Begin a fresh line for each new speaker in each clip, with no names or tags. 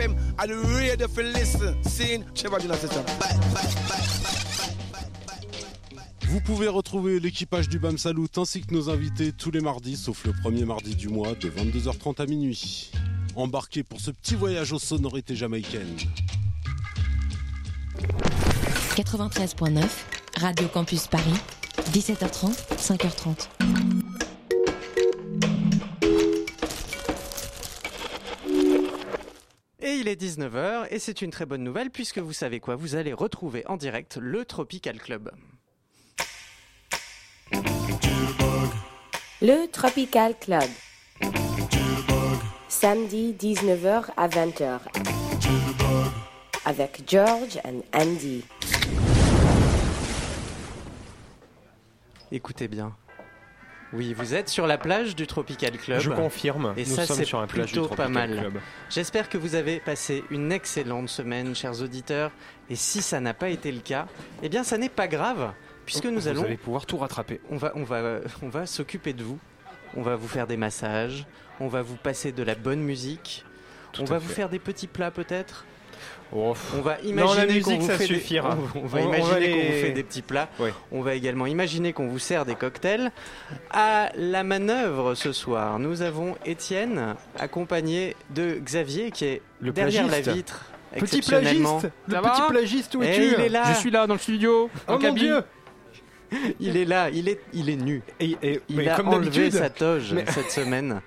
FM are the radio for listen. Seeing Trevor Dilla system. Bye, bye, bye,
Vous pouvez retrouver l'équipage du BAM Salut ainsi que nos invités tous les mardis, sauf le premier mardi du mois, de 22h30 à minuit. Embarquez pour ce petit voyage aux sonorités jamaïcaines.
93.9, Radio Campus Paris, 17h30, 5h30.
Et il est 19h et c'est une très bonne nouvelle puisque vous savez quoi, vous allez retrouver en direct le Tropical Club.
Le Tropical Club. Samedi 19h à 20h. Avec George and Andy.
Écoutez bien. Oui, vous êtes sur la plage du Tropical Club.
Je confirme,
Et
nous
ça,
sommes
c'est
sur la plage du
plutôt pas mal. J'espère que vous avez passé une excellente semaine, chers auditeurs. Et si ça n'a pas été le cas, eh bien, ça n'est pas grave, puisque nous
Vous
allons,
allez pouvoir tout rattraper.
on va, on va, on va s'occuper de vous. On va vous faire des massages. On va vous passer de la bonne musique.
Tout
on va vous faire des petits plats peut-être. On va imaginer qu'on
musique,
vous
ça
fait des-
suffira.
on- on va
On- on va
imaginer
les-
qu'on vous fait des petits plats. On va également imaginer qu'on vous sert des cocktails. À la manœuvre ce soir, nous avons Étienne accompagné de Xavier qui est
Le
derrière
plagiste.
la vitre.
Petit
exceptionnellement.
plagiste Le
Ça
petit plagiste, où
Eh,
es-tu.
Je suis là dans le studio.
Oh
en
mon
cabine.
dieu
Il est là, il est, il est nu.
et, et-
Il
mais
a
comme
enlevé sa toge
Mais-
cette semaine.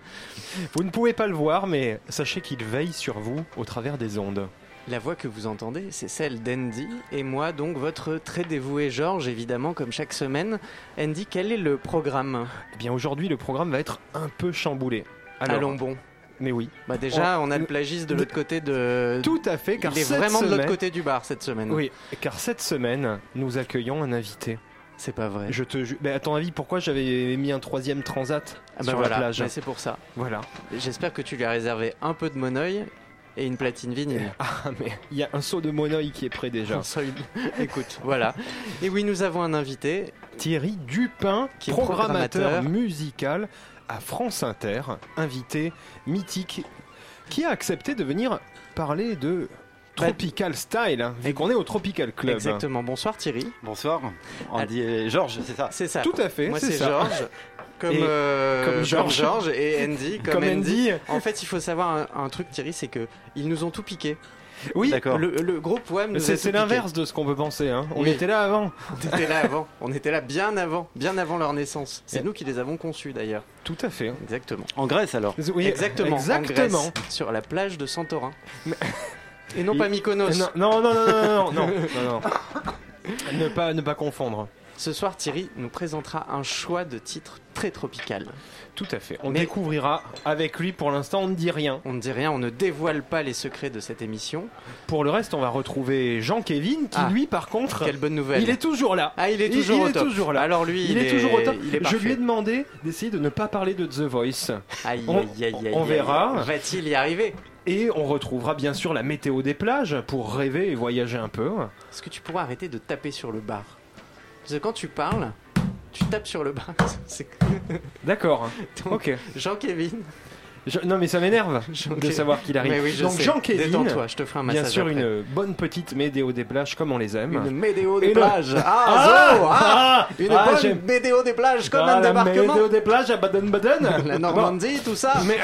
vous ne pouvez pas le voir, mais sachez qu'il veille sur vous au travers des ondes.
La voix que vous entendez, c'est celle d'Andy et moi, donc votre très dévoué Georges, évidemment, comme chaque semaine. Andy, quel est le programme?
Eh bien, aujourd'hui, le programme va être un peu chamboulé. Alors,
Allons bon.
mais oui,
Bah déjà, on a le plagiste de l'autre côté de.
tout à fait, car
Il est vraiment de l'autre côté du bar cette semaine.
Oui, car cette semaine, nous accueillons un invité.
C'est pas vrai.
Je te ju- mais à ton avis, pourquoi j'avais mis un troisième transat
Ah bah
sur
voilà,
la plage?
bah c'est pour ça.
Voilà.
J'espère que tu lui as réservé un peu de monoeil et une platine vinyle.
Ah, mais il y a un seau de monoeil qui est prêt déjà.
Écoute, voilà. Et oui, nous avons un invité.
Thierry Dupin,
Qui est
programmateur,
programmateur.
musical à France Inter, invité mythique, qui a accepté de venir parler de
Bah,
Tropical Style, hein, vu qu'on est au Tropical Club.
Exactement. Bonsoir Thierry.
Bonsoir, Andy et Georges, c'est ça
C'est ça.
Tout à fait,
Moi
c'est.
Georges. Comme,
Et-
euh,
comme
comme
Georges.
Georges et Andy. Comme,
Comme
Andy.
Andy.
En fait, il faut savoir un, un truc, Thierry, c'est que ils nous ont tout piqué.
Oui,
D'accord.
Le, le groupe WAM nous a
c'est l'inverse de ce qu'on peut penser. hein. On
Oui.
était là avant.
On était là avant. On était là bien avant, bien avant leur naissance. C'est nous qui les avons conçus d'ailleurs.
Tout à fait.
Exactement.
En Grèce alors
Oui,
Exactement. en
Exactement.
Grèce, sur la plage de Santorin.
Mais-
Et non pas Mykonos.
Non, non, non, non, non, non, non, non, non. ne, pas, ne pas confondre.
Ce soir, Thierry nous présentera un choix de titres très tropical.
Tout à fait. On
Mais-
découvrira avec lui. Pour l'instant, on ne dit rien.
On ne dit rien, on ne dévoile pas les secrets de cette émission.
Pour le reste, on va retrouver Jean-Kévin, qui
Ah.
lui, par contre,
Quelle bonne nouvelle.
il est toujours là.
Ah, il est toujours
il
au
est
top.
toujours là.
Alors lui,
Il, est, toujours au top.
il est
Je lui ai demandé d'essayer de ne pas parler de The Voice.
Aïe,
On-
aïe, aïe, aïe,
on verra.
Va-t-il y arriver?
Et on retrouvera bien sûr la météo des plages pour rêver et voyager un peu.
Est-ce que tu pourras arrêter de taper sur le bar? Parce que quand tu parles, tu tapes sur le. C'est
D'accord.
Donc,
Ok.
Jean-Kévin.
Je- non mais ça m'énerve de savoir qu'il arrive.
Mais oui, je
Donc
sais. Détends-toi, je te ferai un massage
bien sûr
après.
une bonne petite météo des plages comme on les aime.
Une météo
Et
des plages. Ah,
Ah
zo, ah, Une
Ah,
bonne
j'aime.
météo des plages comme
Ah,
un
la
débarquement.
météo des plages à Baden-Baden.
La Normandie, tout ça.
Mais-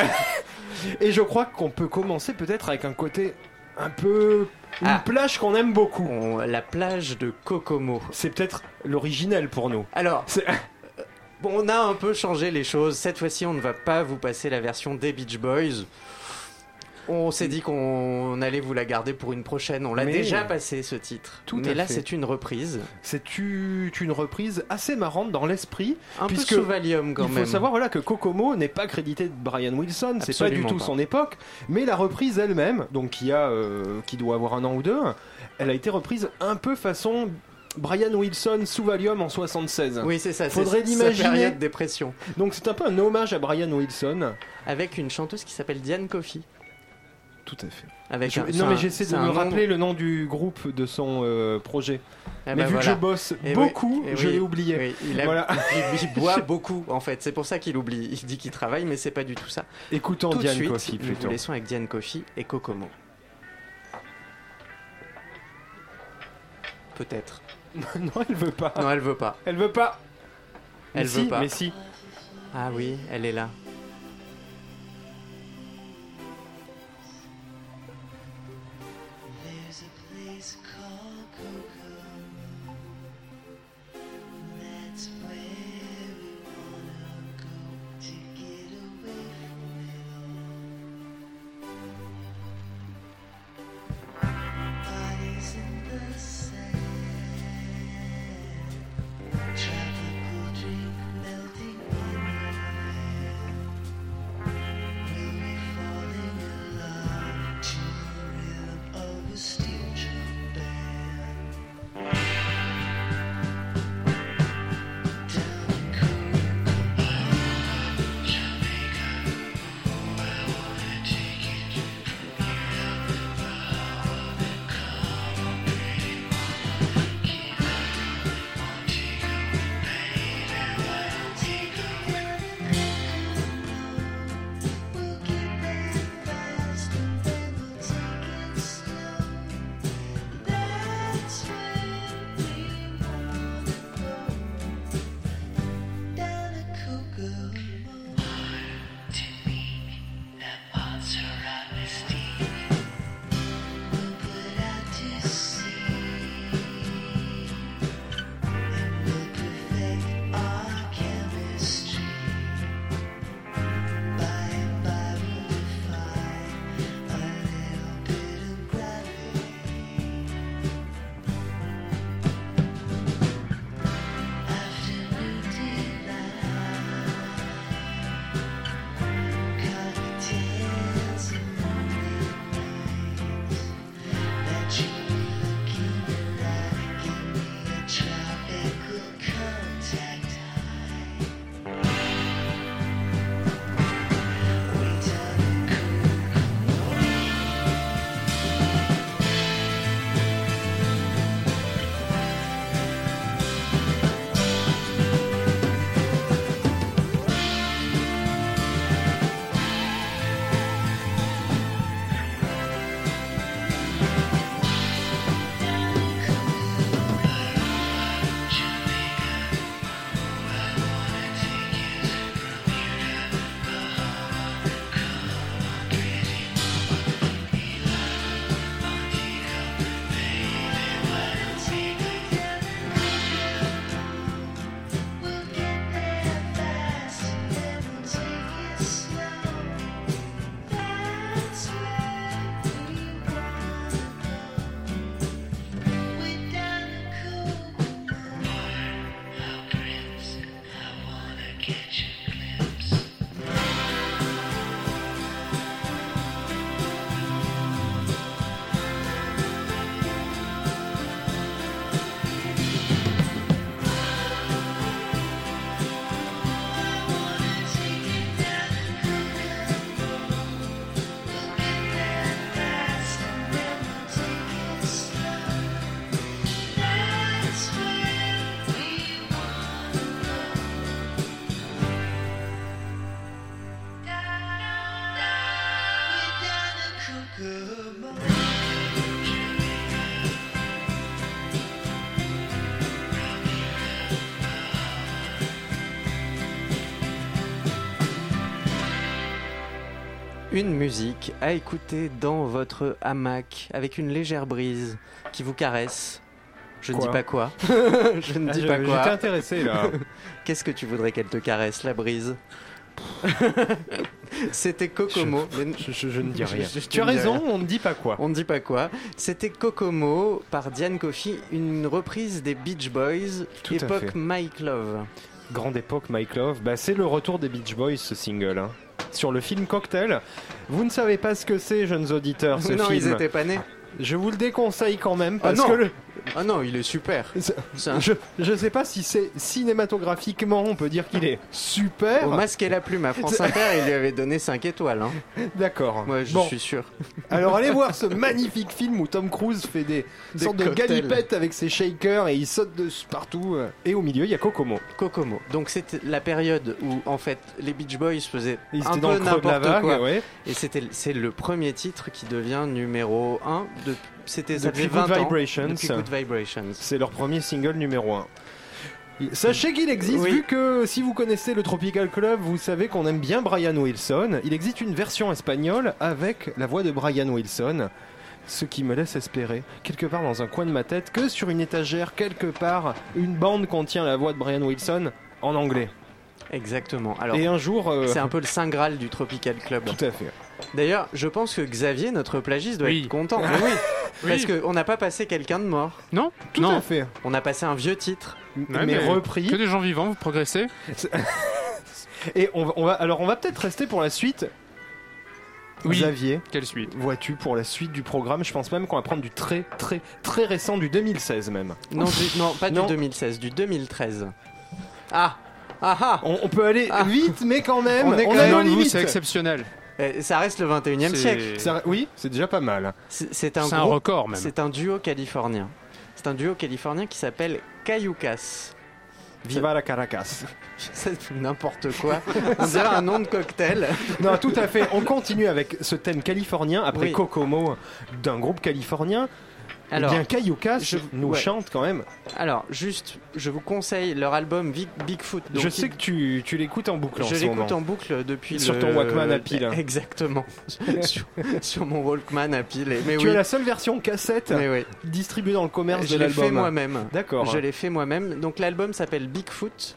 et je crois qu'on peut commencer peut-être avec un côté un peu une
Ah.
plage qu'on aime beaucoup.
On- la plage de Kokomo.
C'est peut-être l'originel pour nous.
Alors,
C'est-
Bon, on a un peu changé les choses. Cette fois-ci, on ne va pas vous passer la version des Beach Boys. On s'est dit qu'on allait vous la garder pour une prochaine. On l'a
Mais-
déjà passé ce titre.
Tout
Mais là, c'est une reprise.
C'est une reprise assez marrante dans l'esprit.
Un
Puisque
peu sous Valium quand
Il
même.
faut savoir voilà, que Kokomo n'est pas crédité de Brian Wilson, c'est pas du tout
pas.
son époque, mais la reprise elle-même, donc qui, a, euh, qui doit avoir un an ou deux, elle a été reprise un peu façon Brian Wilson sous Valium en 76.
Oui, c'est ça.
Faudrait l'imaginer.
période dépression.
Donc c'est un peu un hommage à Brian Wilson.
Avec une chanteuse qui s'appelle Diane Coffey.
Tout à fait.
Avec
je,
un,
non, mais j'essaie de me rappeler le nom du groupe de son euh, projet.
Eh
mais
ben
vu que je bosse
eh
beaucoup,
eh oui, je
l'ai oublié.
Il, a, boit beaucoup, en fait. C'est pour ça qu'il oublie. Il dit qu'il travaille, mais c'est pas du tout ça.
Écoutons
Diane de suite,
Coffey plutôt.
Nous vous laissons avec Diane Coffey et Kokomo.
Peut-être.
non, elle veut pas.
Non, elle veut pas.
Elle veut pas.
Elle
mais
veut pas.
Mais si.
Ah oui, elle est là. Une musique à écouter dans votre hamac avec une légère brise qui vous caresse. Je ne dis pas quoi. je ne
Ah,
dis
je-
pas
J'étais
quoi.
intéressé là.
Qu'est-ce que tu voudrais qu'elle te caresse, la brise C'était Kokomo. mais-
Je, je- je ne dis rien.
Je- je
tu as raison, on ne dit pas quoi.
On ne dit pas quoi. C'était Kokomo par Diane Coffey, une reprise des Beach Boys,
Tout
époque. Mike Love.
Grande époque, Mike Love. Bah, c'est le retour des Beach Boys, ce single. hein. Sur le film Cocktail. Vous ne savez pas ce que c'est, jeunes auditeurs, ce
non,
film.
ils étaient pas nés.
Je vous le déconseille quand même parce
Ah non.
que le-
Ah non, il est super.
c'est-
C'est un-
je, je sais pas si c'est cinématographiquement on peut dire qu'il est super.
Au masque et la plume à France Inter, il lui avait donné 5 étoiles. Hein.
D'accord.
Moi, je
Bon,
suis sûr.
alors allez voir ce magnifique film où Tom Cruise fait des,
Des
sortes de
cocktails.
galipettes avec ses shakers et il saute de partout. Et au milieu, il y a Kokomo.
Kokomo. Donc c'était la période où en fait les Beach Boys faisaient
Ils
un
étaient dans
peu
le creux de la
n'importe
vague,
quoi.
ouais.
Et c'était c'est le premier titre qui devient numéro 1 de c'était ça
Depuis
faisait 20
Good
ans
Vibrations.
depuis Good
Vibrations.
C'est leur premier single numéro 1. Sachez qu'il existe,
Oui.
vu que si vous connaissez le Tropical Club, vous savez qu'on aime bien Brian Wilson. Il existe une version espagnole avec la voix de Brian Wilson. Ce qui me laisse espérer, quelque part dans un coin de ma tête, que sur une étagère, quelque part, une bande contient la voix de Brian Wilson en anglais.
Exactement. Alors,
Et un jour. euh,
c'est un peu le Saint Graal du Tropical Club.
Tout à fait.
D'ailleurs, je pense que Xavier, notre plagiste, doit
Oui.
être content. Mais oui,
Oui.
Parce qu'on n'a pas passé quelqu'un de mort.
Non
Tout
Non.
à fait.
On a passé un vieux titre.
Ouais,
mais, repris.
Que des gens vivants, vous progressez.
Et on va, on va- alors on va peut-être rester pour la suite.
Oui.
Xavier,
Quelle suite?
vois-tu pour la suite du programme? Je pense même qu'on va prendre du très très très récent, du 2016 même.
Non, du- non pas
Non.
du 2016, du 2013. Ah Ah ah
On, on peut aller
Ah.
vite, mais quand même,
On est quand même-
nos
Non, vous,
limites.
c'est exceptionnel.
Eh, Ça reste le 21 e
C'est-
siècle.
Ça- oui, c'est déjà pas mal.
C'est un,
record même.
C'est un duo californien. C'est un duo californien qui s'appelle Cayucas.
Viva la Caracas.
C'est n'importe quoi. On dirait un nom de cocktail.
non, tout à fait. On continue avec ce thème californien après
Oui.
Kokomo d'un groupe californien.
Alors,
eh bien,
je-
nous
ouais.
chante quand même.
alors, juste, je vous conseille leur album Big- Bigfoot. Donc,
Je
il-
sais que tu, tu l'écoutes en boucle en
Je l'écoute en boucle depuis
Sur
le-
ton Walkman à pile.
Exactement. sur, sur mon Walkman à pile. Mais
Tu
oui.
as la seule version cassette
oui.
distribuée dans le commerce
Je
de
l'ai fait
l'album.
moi-même.
D'accord.
Je l'ai fait moi-même. Donc l'album s'appelle Bigfoot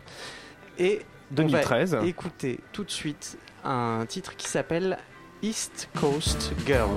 et on va
2013.
écouter tout de suite un titre qui s'appelle East Coast Girl.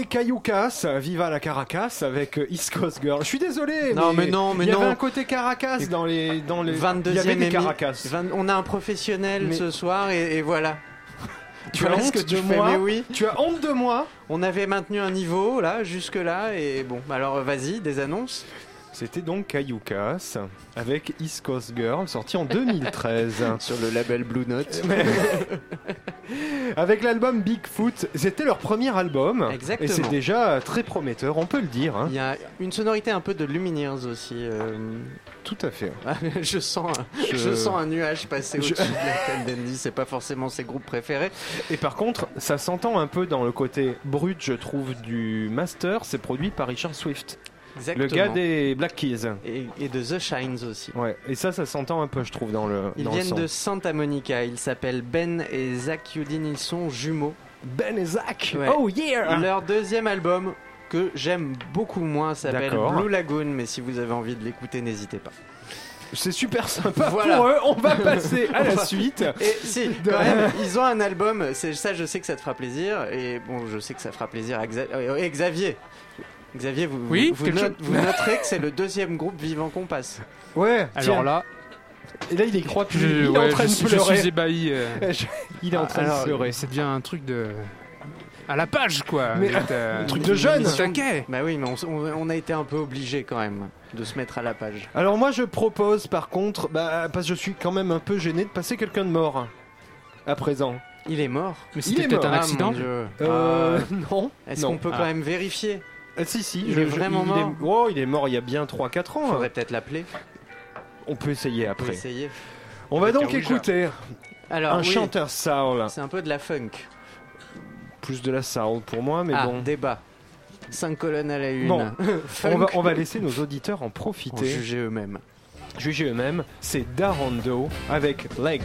C'était Cayucas, Viva la Caracas avec euh, East Coast Girl. Je suis désolé,
Non, mais non, mais
il y avait un côté Caracas dans les dans les.
22
il y avait des Caracas.
20 On a un professionnel
Mais-
ce soir et, et voilà.
Tu as honte
que tu
de
fais,
moi
mais oui.
Tu as honte de moi
On avait maintenu un niveau là, jusque là, et bon, alors vas-y, des annonces.
C'était donc Cayucas avec East Coast Girl, sorti en 2013.
Sur le label Blue Note.
avec l'album Bigfoot, c'était leur premier album.
Exactement.
Et c'est déjà très prometteur, on peut le dire. hein.
Il y a une sonorité un peu de Lumineers aussi. euh,
Tout à fait.
je, sens un,
Je-
je... sens un nuage passer
Je-
au-dessus de la tête d'Andy, c'est pas forcément ses groupes préférés.
Et par contre, ça s'entend un peu dans le côté brut, je trouve, du master. C'est produit par Richard Swift,
Exactement.
le gars des Black Keys.
Et, et de The Shines aussi.
Ouais, et ça, ça s'entend un peu, je trouve, dans le.
Ils
dans le
viennent
son.
de Santa Monica, ils s'appellent Ben et Zach Yudin, ils sont jumeaux.
Ben et Zach.
Ouais.
Oh yeah.
Leur deuxième album, que j'aime beaucoup moins, s'appelle. Blue Lagoon, mais si vous avez envie de l'écouter, n'hésitez pas.
C'est super sympa
Voilà.
pour eux. On va passer à la suite.
Et si, quand même, ils ont un album, c'est ça, je sais que ça te fera plaisir, et bon, je sais que ça fera plaisir à euh, Xavier. Xavier, vous,
Oui,
vous,
quelque
note-
chose-
vous noterez que c'est le deuxième groupe vivant qu'on passe.
Ouais.
Alors
tiens.
là,
Et là, il y croit
je,
il est en train
je
de
suis- je
pleurer.
suis ébahi. euh.
Je- Il est en train
Alors,
de pleurer.
Ça devient un truc de. À la page, quoi.
Mais-
êtes, euh,
un truc de jeune.
taquet.
Bah oui, mais on, a été un peu obligé quand même de se mettre à la page.
Alors moi, je propose, par contre, bah, parce que je suis quand même un peu gêné de passer quelqu'un de mort à présent.
Il est mort.
Mais
Il
c'était
est
peut-être
mort.
un
Ah,
accident.
mon Dieu.
Euh,
Ah,
non.
Est-ce qu'on peut
Ah.
quand même vérifier?
Ah, si, si.
Il
je-
est
je-
vraiment
il
mort
est... Oh, il est mort il y a bien 3-4 ans.
Faudrait peut-être l'appeler.
On peut essayer après. On va
Avec
donc
un Ouija.
écouter
Alors,
un
oui,
chanteur soul.
c'est un peu de la funk.
Plus de la soul pour moi, mais
ah,
bon.
débat. 5 colonnes à la une.
Bon,
Funk.
On va, on va laisser nos auditeurs en profiter.
juger eux-mêmes.
Juger eux-mêmes. C'est Darondo avec legs.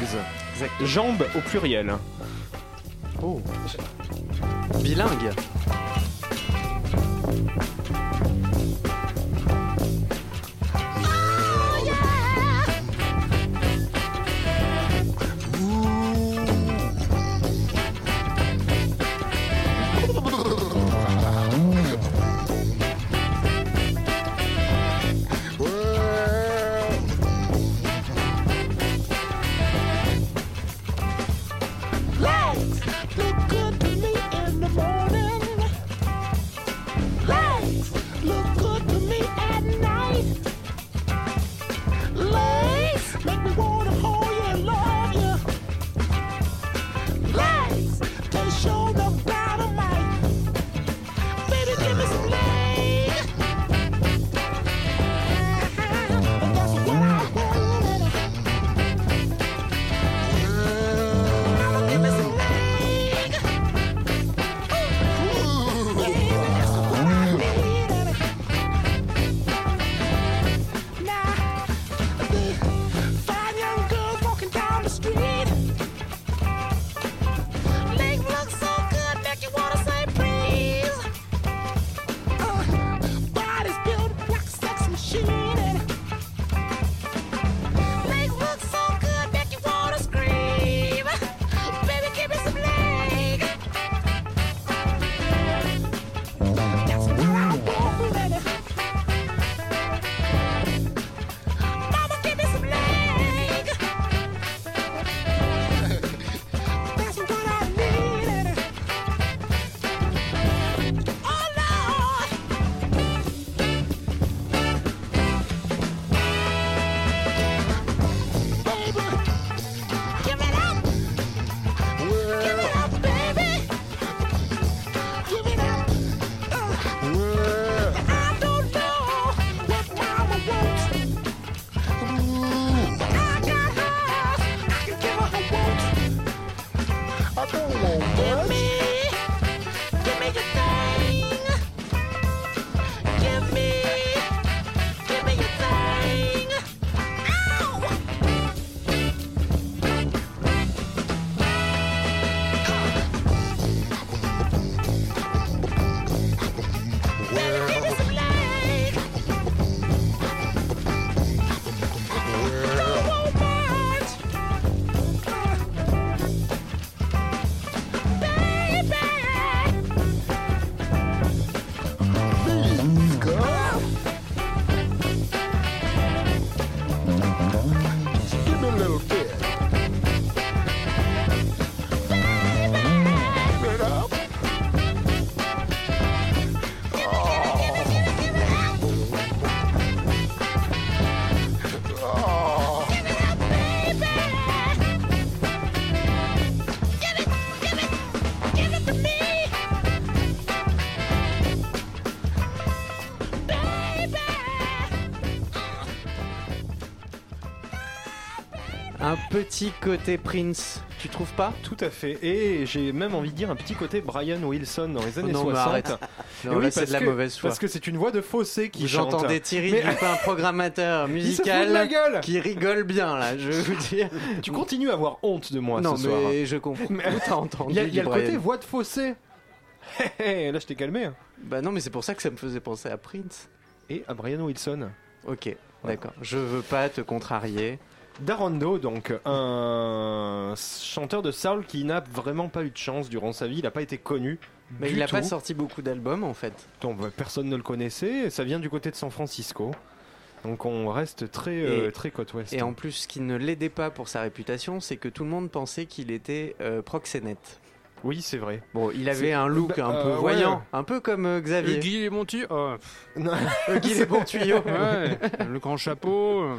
Exactement.
Jambes au pluriel.
Oh. Bilingue. neighborhood. Petit côté Prince, tu trouves pas
Tout à fait. Et j'ai même envie de dire un petit côté Brian Wilson dans les années
non, mais
60.
arrête.
Et
Non,
oui,
c'est de la
que-
mauvaise foi.
Parce que c'est une voix de fossé qui
entendez Thierry
Mais-
Dupin, programmateur
de la
musical,
gueule
qui rigole bien là, je vais vous dire.
Tu continues à avoir honte de moi
non,
ce soir.
mais je comprends.
Mais-
Où t'as entendu
Il y a, y a le côté voix de fossé. Là, je t'ai calmé. hein.
Bah non, mais c'est pour ça que ça me faisait penser à Prince.
Et à Brian Wilson.
Ok, d'accord. Je veux pas te contrarier.
Darondo, donc un chanteur de soul qui n'a vraiment pas eu de chance durant sa vie, il n'a pas été connu.
Mais il a
tout.
pas sorti beaucoup d'albums en fait.
Donc personne ne le connaissait, ça vient du côté de San Francisco. Donc on reste très, euh,
Et-
très côte ouest.
Et en plus, ce qui ne l'aidait pas pour sa réputation, c'est que tout le monde pensait qu'il était euh, proxénète.
Oui, c'est vrai.
Bon, il avait un look
bah,
un peu
euh,
voyant,
ouais.
un peu comme euh, Xavier.
Guy les bons tuyaux. Oh.
Guy les bons tuyaux.
ouais, le grand chapeau. euh,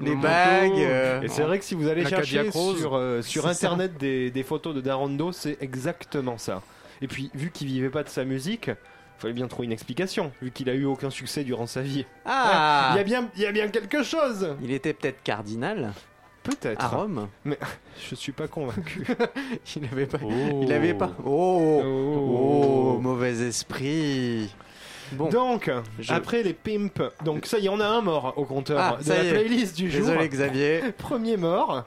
Les
le
bagues. euh,
Et c'est vrai que si vous allez
La
chercher sur, euh, sur internet des, des photos de Darondo, c'est exactement ça. Et puis, vu qu'il vivait pas de sa musique, fallait bien trouver une explication, vu qu'il a eu aucun succès durant sa vie.
Ah
Il y a bien, il y a bien quelque chose
Il était peut-être cardinal
Peut-être.
à Rome.
Je suis pas convaincu.
Il avait pas.
Oh.
Il avait pas. Oh,
Oh.
oh, mauvais esprit. Bon,
Donc,
Je-
après les pimps, donc ça y est, on a un mort au compteur
Ah,
de
ça
la
y est.
playlist du jour.
désolé Xavier.
Premier mort.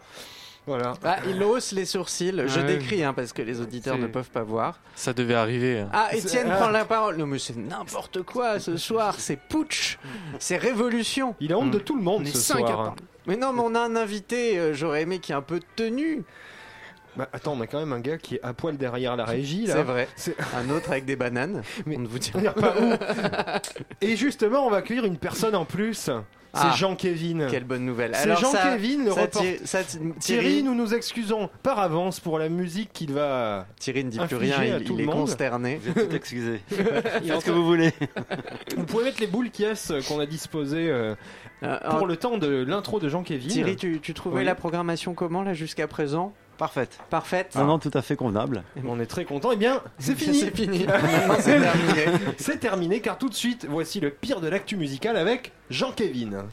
Voilà.
Ah, il hausse les sourcils. Je
Ouais.
décris hein, parce que les auditeurs ne peuvent pas voir.
Ça devait arriver. hein.
Ah, Étienne
C'est-
prend la parole. Non, mais c'est n'importe quoi ce soir. C'est putsch. C'est révolution.
Il a honte de
Hmm.
tout le monde
On
ce
cinq à
soir.
Mais non, mais on a un invité. euh, J'aurais aimé qu'il y ait un peu de tenue.
Bah, attends, on a quand même un gars qui est à poil derrière la régie là.
C'est vrai.
C'est-
Un autre avec des bananes.
Mais-
On ne vous
dira pas où. Et justement, on va accueillir une personne en plus. C'est
Ah.
Jean-Kévin.
Quelle bonne nouvelle.
C'est
Alors ça,
Jean-Kévin, le
ça,
report-
Thi- ça, Thi-
Thierry,
Thierry,
nous nous excusons par avance pour la musique qu'il va.
Thierry ne dit plus
infligé
rien.
à
Il,
tout
il
le
est
monde.
consterné.
Vous êtes tout excusé.
Est
Faites ce que vous voulez.
Vous pouvez mettre les boules qui qu'on a disposées euh,
Euh,
pour
alors,
le temps de l'intro de Jean-Kévin.
Thierry, tu, tu trouvais
Oui.
la programmation comment là jusqu'à présent?
Parfaite.
Parfaite.
Non, non, tout à fait convenable.
On est très content. Eh bien, c'est fini.
C'est fini. C'est terminé.
C'est terminé car tout de suite, voici le pire de l'actu musicale avec Jean-Kévin.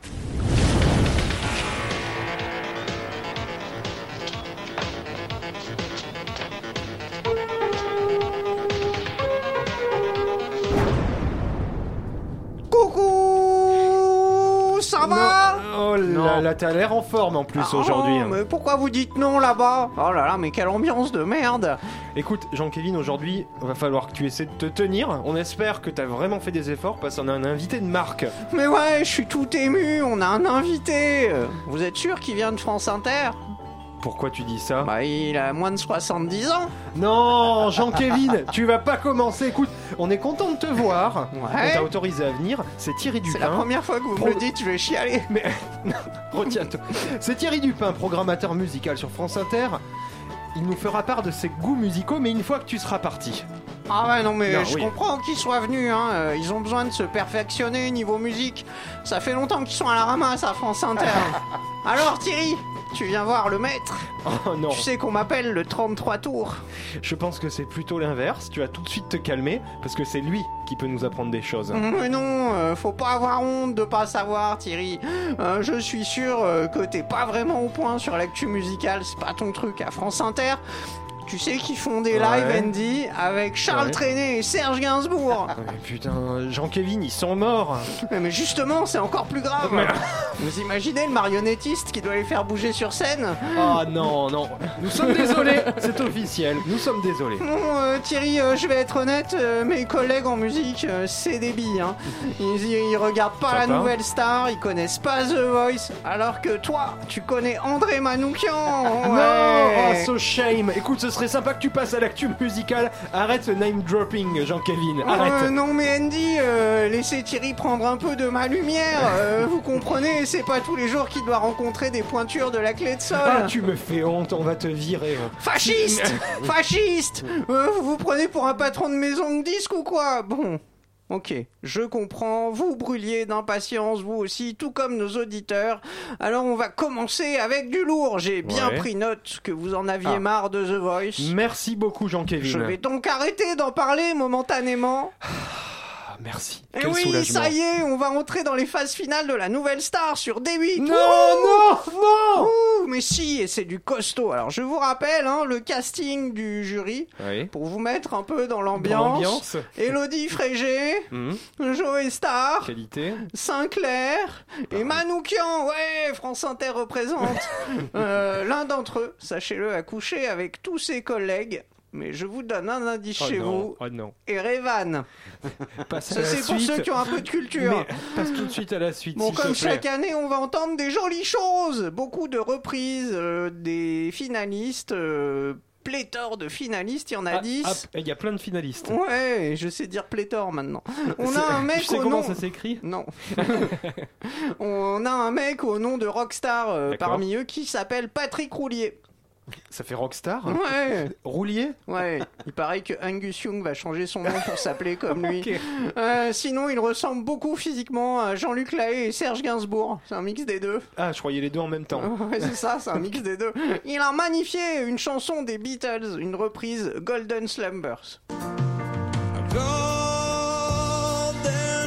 Là t'as l'air en forme en plus
Ah,
aujourd'hui. hein.
mais pourquoi vous dites non là-bas? Oh là là, mais quelle ambiance de merde
Écoute, Jean-Kévin, aujourd'hui, va falloir que tu essaies de te tenir. On espère que t'as vraiment fait des efforts parce qu'on a un invité de marque.
Mais ouais, je suis tout ému, on a un invité Vous êtes sûr qu'il vient de France Inter?
Pourquoi tu dis ça
Bah, il a moins de 70 ans
Non, Jean-Kévin, tu vas pas commencer. Écoute, on est content de te voir. On t'a autorisé à venir. C'est Thierry
C'est la
Dupin.
première fois que vous
Pro-
me le dites, je vais chialer
Mais retiens-toi. C'est Thierry Dupin, programmateur musical sur France Inter. Il nous fera part de ses goûts musicaux, mais une fois que tu seras parti.
Ah ouais, non mais
Non,
je
oui.
comprends qu'ils soient venus, hein. euh, ils ont besoin de se perfectionner niveau musique. Ça fait longtemps qu'ils sont à la ramasse à France Inter. Alors Thierry, tu viens voir le maître
Oh non,
Tu sais qu'on m'appelle le 33 tours.
je pense que c'est plutôt l'inverse. Tu vas tout de suite te calmer parce que c'est lui qui peut nous apprendre des choses.
Mais non, euh, faut pas avoir honte de pas savoir Thierry. Euh, je suis sûr euh, que t'es pas vraiment au point sur l'actu musicale, c'est pas ton truc à France Inter. Tu sais qu'ils font des
Ouais.
live Andy avec Charles
Ouais.
Trenet et Serge Gainsbourg.
Mais putain, Jean-Kévin, ils sont morts.
Mais, mais justement, c'est encore plus grave. Vous imaginez le marionnettiste qui doit les faire bouger sur scène
Ah non, non. Nous sommes désolés, c'est officiel. Nous sommes désolés.
Bon, euh, Thierry, euh, je vais être honnête, euh, mes collègues en musique, euh, c'est des billes. Hein. Ils, ils regardent pas la nouvelle star, ils connaissent pas The Voice, alors que toi, tu connais André Manoukian.
Non,
ouais.
oh, so shame. Écoute, ce serait sympa que tu passes à l'actu musicale. Arrête ce name dropping, Jean-Kévin. Arrête.
Euh, non mais Andy, euh, laissez Thierry prendre un peu de ma lumière. euh, vous comprenez, c'est pas tous les jours qu'il doit rencontrer des pointures de la clé de sol.
Ah, tu me fais honte, on va te virer.
Fasciste Fasciste Euh, Vous vous prenez pour un patron de maison de disque ou quoi? Bon. Ok, je comprends, vous brûliez d'impatience, vous aussi, tout comme nos auditeurs. Alors on va commencer avec du lourd. J'ai bien
Ouais.
pris note que vous en aviez
Ah.
marre de The Voice.
Merci beaucoup,
Je
Jean-Kévin.
vais donc arrêter d'en parler momentanément.
merci.
Et
Quel
oui,
soulagement.
ça y est, on va entrer dans les phases finales de la nouvelle star sur D8.
Non, non, non
Ouh, mais si, et c'est du costaud. Alors je vous rappelle hein, le casting du jury
Oui.
pour vous mettre un peu dans l'ambiance. Elodie Frégé,
Mhm.
Joe Star,
Qualité.
Sinclair et Manoukian. Ouais, France Inter représente. Euh, L'un d'entre eux, sachez-le, a couché avec tous ses collègues. Mais je vous donne un indice
Oh
chez
non,
vous.
oh non. Passe à
Ça, c'est pour ceux qui ont un peu de culture.
Mais passe tout de suite à la suite.
Bon, comme chaque année, on va entendre des jolies choses. Beaucoup de reprises, euh, des finalistes, euh, pléthore de finalistes, il y en a
Ah,
10.
ah, Il y a plein de finalistes.
Ouais, je sais dire pléthore maintenant. On a un mec
Tu sais
au
comment
nom...
ça s'écrit?
Non. on a un mec au nom de Rockstar euh, parmi eux qui s'appelle Patrick Roulier.
Ça fait Rockstar
Ouais,
Roulier
ouais. Il paraît que Angus Young va changer son nom pour s'appeler comme lui.
Ok.
Euh, sinon, il ressemble beaucoup physiquement à Jean-Luc Lahaye et Serge Gainsbourg. C'est un mix des deux.
Ah, je croyais les deux en même temps.
Ouais, c'est ça, c'est un mix des deux. Il a magnifié une chanson des Beatles, une reprise Golden Slumbers.
Golden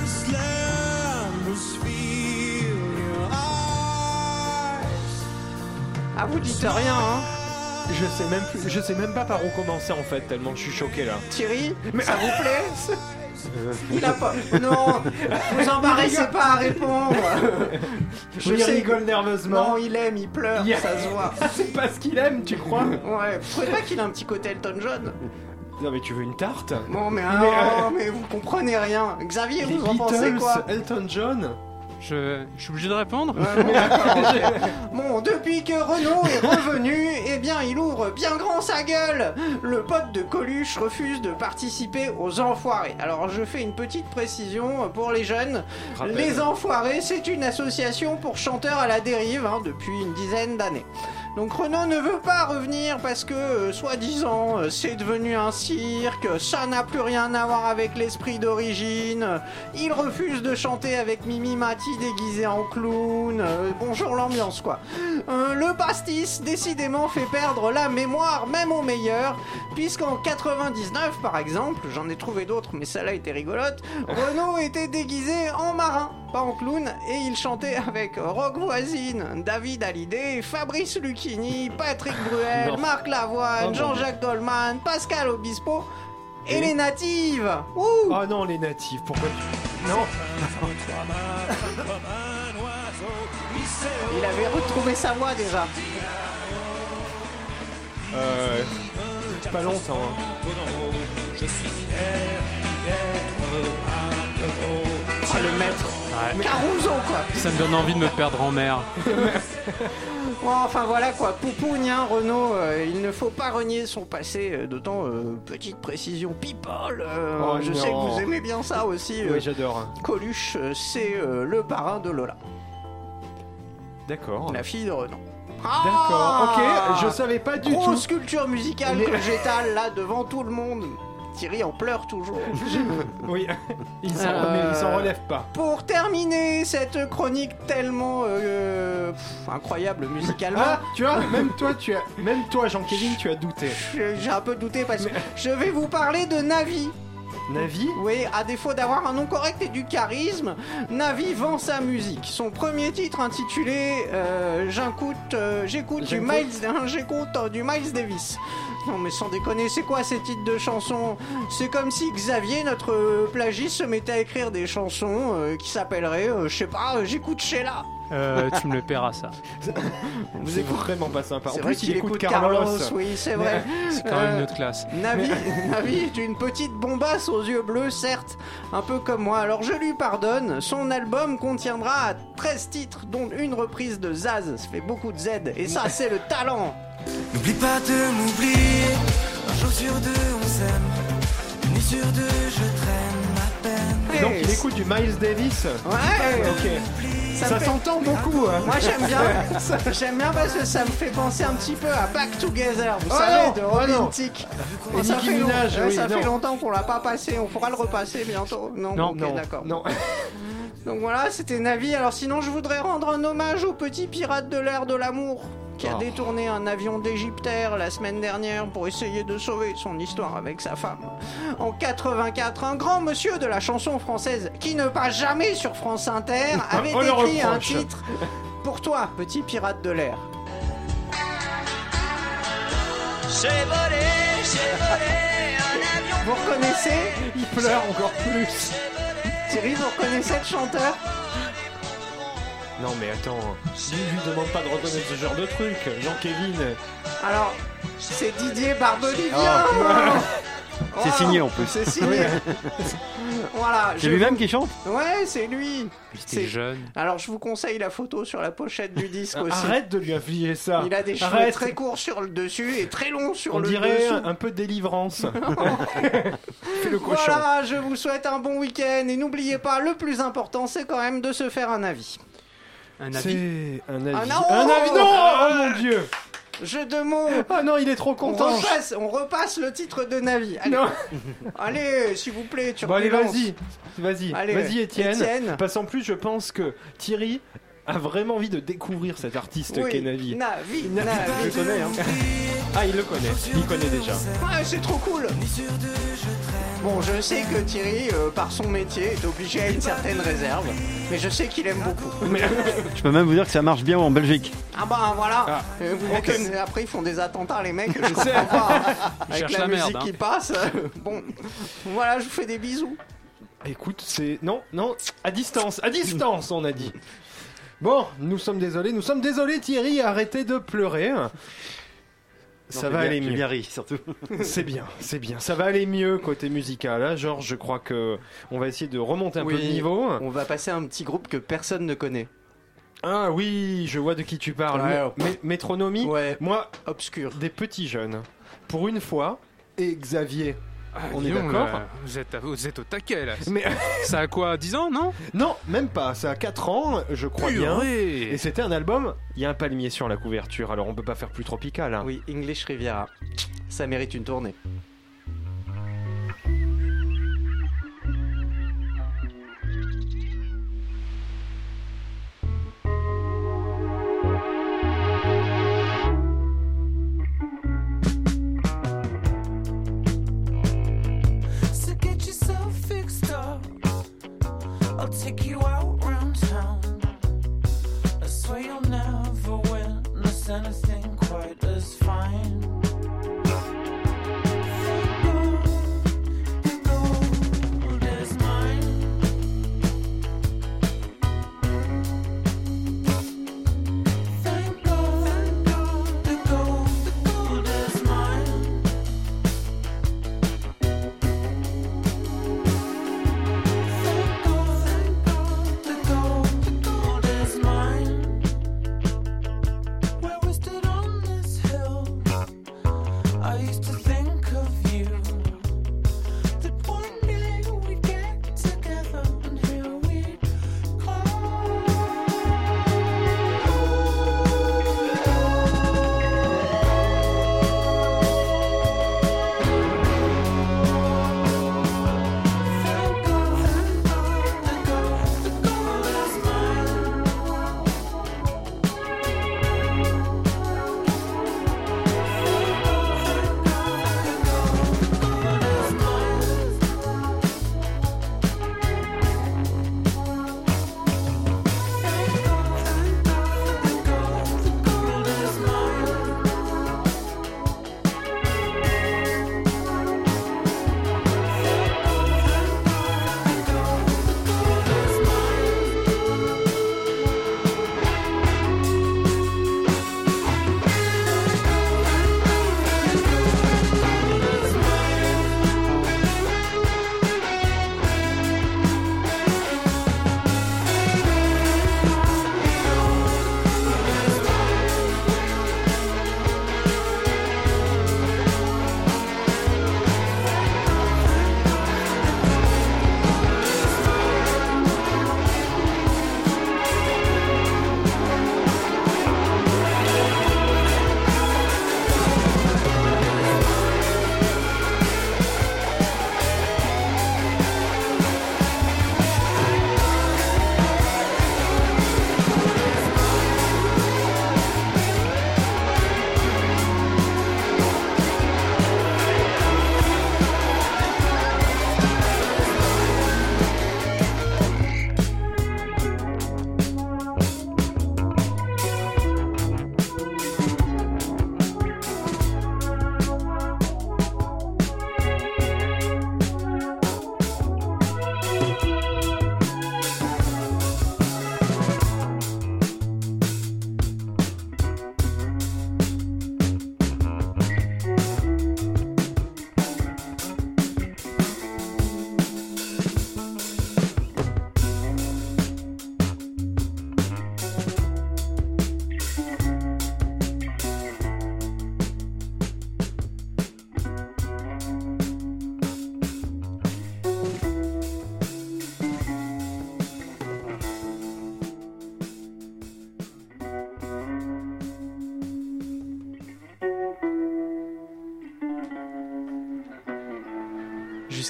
slumbers feel your eyes.
Ah, vous dites rien, hein
Je sais même plus, je sais même pas par où commencer en fait, tellement je suis choqué là.
Thierry, ça vous plaît Il a pas. Non, vous embarrassez pas à répondre. Je
il
sais.
rigole nerveusement.
Non, il aime, il pleure, ça se voit.
C'est pas ce qu'il aime, tu crois?
Ouais, vous trouvez pas qu'il a un petit côté Elton John
Non mais tu veux une tarte?
Bon, mais,
Mais,
ah, mais vous comprenez rien. Xavier,
Les
vous en pensez quoi?
Elton John?
Je, je suis obligé de répondre
Ouais, bon, depuis que Renault est revenu, eh bien, il ouvre bien grand sa gueule. Le pote de Coluche refuse de participer aux Enfoirés. Alors, je fais une petite précision pour les jeunes.
Rappel.
Les Enfoirés, c'est une association pour chanteurs à la dérive hein, depuis une dizaine d'années. Donc Renault ne veut pas revenir parce que, euh, soi-disant, euh, c'est devenu un cirque, ça n'a plus rien à voir avec l'esprit d'origine. Il refuse de chanter avec Mimi Mati déguisé en clown. euh, bonjour l'ambiance, quoi. Le pastis, décidément, fait perdre la mémoire, même aux meilleurs, puisqu'en 99, par exemple, j'en ai trouvé d'autres, mais celle-là était rigolote, Renault était déguisé en marin, pas en clown, et il chantait avec Rock Voisine, David Hallyday, Fabrice Lucchini, Patrick Bruel,
Non.
Marc Lavoine,
Oh
Jean-Jacques Goldman, Pascal Obispo, et
Et
les natives Ouh
Oh non, les natifs, pourquoi tu... Non
Il avait retrouvé sa voix déjà.
Euh... Pas longtemps. hein.
Oh, le maître
Ouais.
Caruso, quoi
Ça me donne envie de me perdre en mer.
Bon, enfin voilà quoi, Poupougne, hein, Renault, euh, il ne faut pas renier son passé, euh, d'autant, euh, petite précision, people, euh,
Oh
je
non.
sais que vous aimez bien ça aussi, euh,
Oui, j'adore.
Coluche, euh, c'est euh, le parrain de Lola,
D'accord.
la fille de Renault.
D'accord,
Ah
ok, je savais pas du tout.
Grosse culture musicale
Mais-
que j'étale là devant tout le monde. Thierry en pleure toujours.
Oui, il s'en
Euh,
relève pas.
Pour terminer cette chronique tellement euh, pff, incroyable musicalement,
Ah, tu vois, même toi, tu as, même toi, Jean-Kévin, tu as douté.
j'ai un peu douté parce que je vais vous parler de Navi.
Navi
Oui, à défaut d'avoir un nom correct et du charisme, Navi vend sa musique. Son premier titre intitulé euh, J'écoute euh, j'écoute du. Miles hein, j'écoute euh, du Miles Davis. Non mais sans déconner, c'est quoi ces titres de chansons? C'est comme si Xavier, notre euh, plagiste, se mettait à écrire des chansons euh, qui s'appelleraient, euh, je sais pas, J'écoute Sheila.
Euh, tu me le paieras ça.
Vous écoutez vraiment pas sympa. En
C'est vrai
plus, il
qu'il
écoute
écoute
Carlos.
Carlos, oui, c'est vrai.
C'est quand même
Euh,
une autre classe.
Navi, Navi est une petite bombasse aux yeux bleus, certes, un peu comme moi, alors je lui pardonne. Son album contiendra 13 titres, dont une reprise de Zaz. Ça fait beaucoup de Z, et ça, c'est le talent.
N'oublie pas de m'oublier. Un jour sur deux, on s'aime. Une nuit sur deux, je traîne ma peine.
Et donc, il écoute du Miles Davis.
Ouais,
Ok.
ça,
Ça
fait-
s'entend beaucoup. hein.
Moi j'aime bien, j'aime bien parce que ça me fait penser un petit peu à Back Together, vous
Oh
savez,
non,
de
oh non.
Romantic.
Et
ça
Nicki
fait, long-
oui,
ça fait longtemps qu'on l'a pas passé, on pourra le repasser bientôt. Non,
Non,
d'accord.
non.
Donc voilà, c'était Navi. Alors sinon, je voudrais rendre un hommage au petit pirate de l'air de l'amour. Qui a
Oh.
détourné un avion d'Égyptaire la semaine dernière pour essayer de sauver son histoire avec sa femme. En 84, un grand monsieur de la chanson française qui ne passe jamais sur France Inter avait écrit un titre pour toi, petit pirate de l'air. Vous reconnaissez
Il pleure encore plus.
Thierry, vous reconnaissez le chanteur?
Non mais attends, lui, lui demande pas de reconnaître ce genre de truc. Jean-Kévin.
Alors, c'est Didier Barbelivien
C'est signé, en plus.
C'est signé Voilà.
C'est
je
lui-même
vous-
qui chante?
Ouais, c'est lui C'est-
jeune.
Alors, je vous conseille la photo sur la pochette du disque aussi.
Arrête de lui infliger ça.
Il a des cheveux
Arrête.
très courts sur le dessus et très longs sur
On
le
dirait
dessous.
un peu de délivrance. Fais le cochon.
Voilà, je vous souhaite un bon week-end et n'oubliez pas, le plus important, c'est quand même de se faire un avis.
Un avis.
C'est un avis.
Un non
Un avis. Non Oh mon dieu
Jeu de mots
Ah non, il est trop
on
content.
repasse, on repasse le titre de Navi. Allez,
Non.
allez s'il vous plaît, tu
Bon allez, vas-y. Vas-y.
Allez,
Vas-y Étienne.
Étienne.
Parce qu'en plus, je pense que Thierry a vraiment envie de découvrir cet artiste
Oui,
qu'est Navi.
Navi,
Je
Navi.
connais, hein. Ah, il le connaît. Il connaît déjà.
Ouais, c'est trop cool. Bon, je sais que Thierry, euh, par son métier, est obligé à une certaine réserve, mais je sais qu'il aime beaucoup.
Je peux même vous dire que ça marche bien en Belgique.
Ah bah voilà.
Ah.
Euh, vous
Ok.
m'étonnez, Après, ils font des attentats, les mecs. Je
sais.
comprends pas. Avec
cherchent
la,
la
musique
merde, hein.
qui passe. bon, voilà, je vous fais des bisous.
Écoute, c'est. Non, non, à distance, à distance, on a dit. Bon, nous sommes désolés, nous sommes désolés, Thierry, arrêtez de pleurer. Ça va aller mieux.
surtout.
C'est bien, c'est bien. Ça va aller mieux côté musical. Là, Georges, je crois que on va essayer de remonter un peu le niveau.
On va passer à un petit groupe que personne ne connaît.
Ah oui, je vois de qui tu parles.
Ouais.
Mé- Métronomie.
Ouais,
Moi,
obscur.
des petits jeunes. Pour une fois. Et Xavier.
Ah,
On est d'accord
vous, êtes, vous êtes au taquet là.
Mais
Ça a quoi 10 ans, non?
Non, même pas. Ça a 4 ans, je crois bien. Et c'était un album. Il y a un palmier sur la couverture, alors on peut pas faire plus tropical. hein.
Oui, English Riviera. Ça mérite une tournée.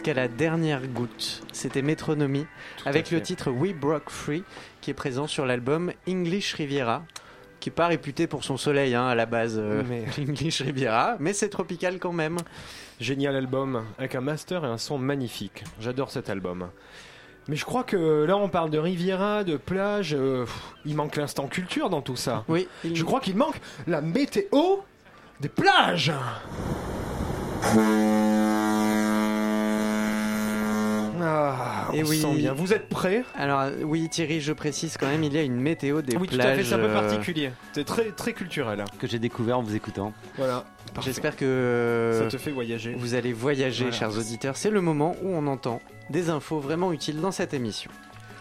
Jusqu'à la dernière goutte. C'était Métronomie avec le titre We Broke Free qui est présent sur l'album English Riviera qui est pas réputé pour son soleil hein, à la base euh,
Mais-
English Riviera mais c'est tropical quand même.
Génial album, avec un master et un son magnifique. J'adore cet album. Mais je crois que là, on parle de Riviera, de plage. euh, pff, il manque l'instant culture dans tout ça.
Oui, il-
Je crois qu'il manque la météo des plages. Ah,
Et
on
oui.
sent bien. Vous êtes prêts
Alors euh, oui Thierry, je précise quand même, il y a une météo des
Oui, tout
plages.
à fait, c'est un peu
euh,
particulier. C'est très, très culturel.
Que j'ai découvert en vous écoutant.
Voilà.
J'espère que
Ça te fait voyager.
vous allez voyager,
Voilà.
chers auditeurs. C'est le moment où on entend des infos vraiment utiles dans cette émission.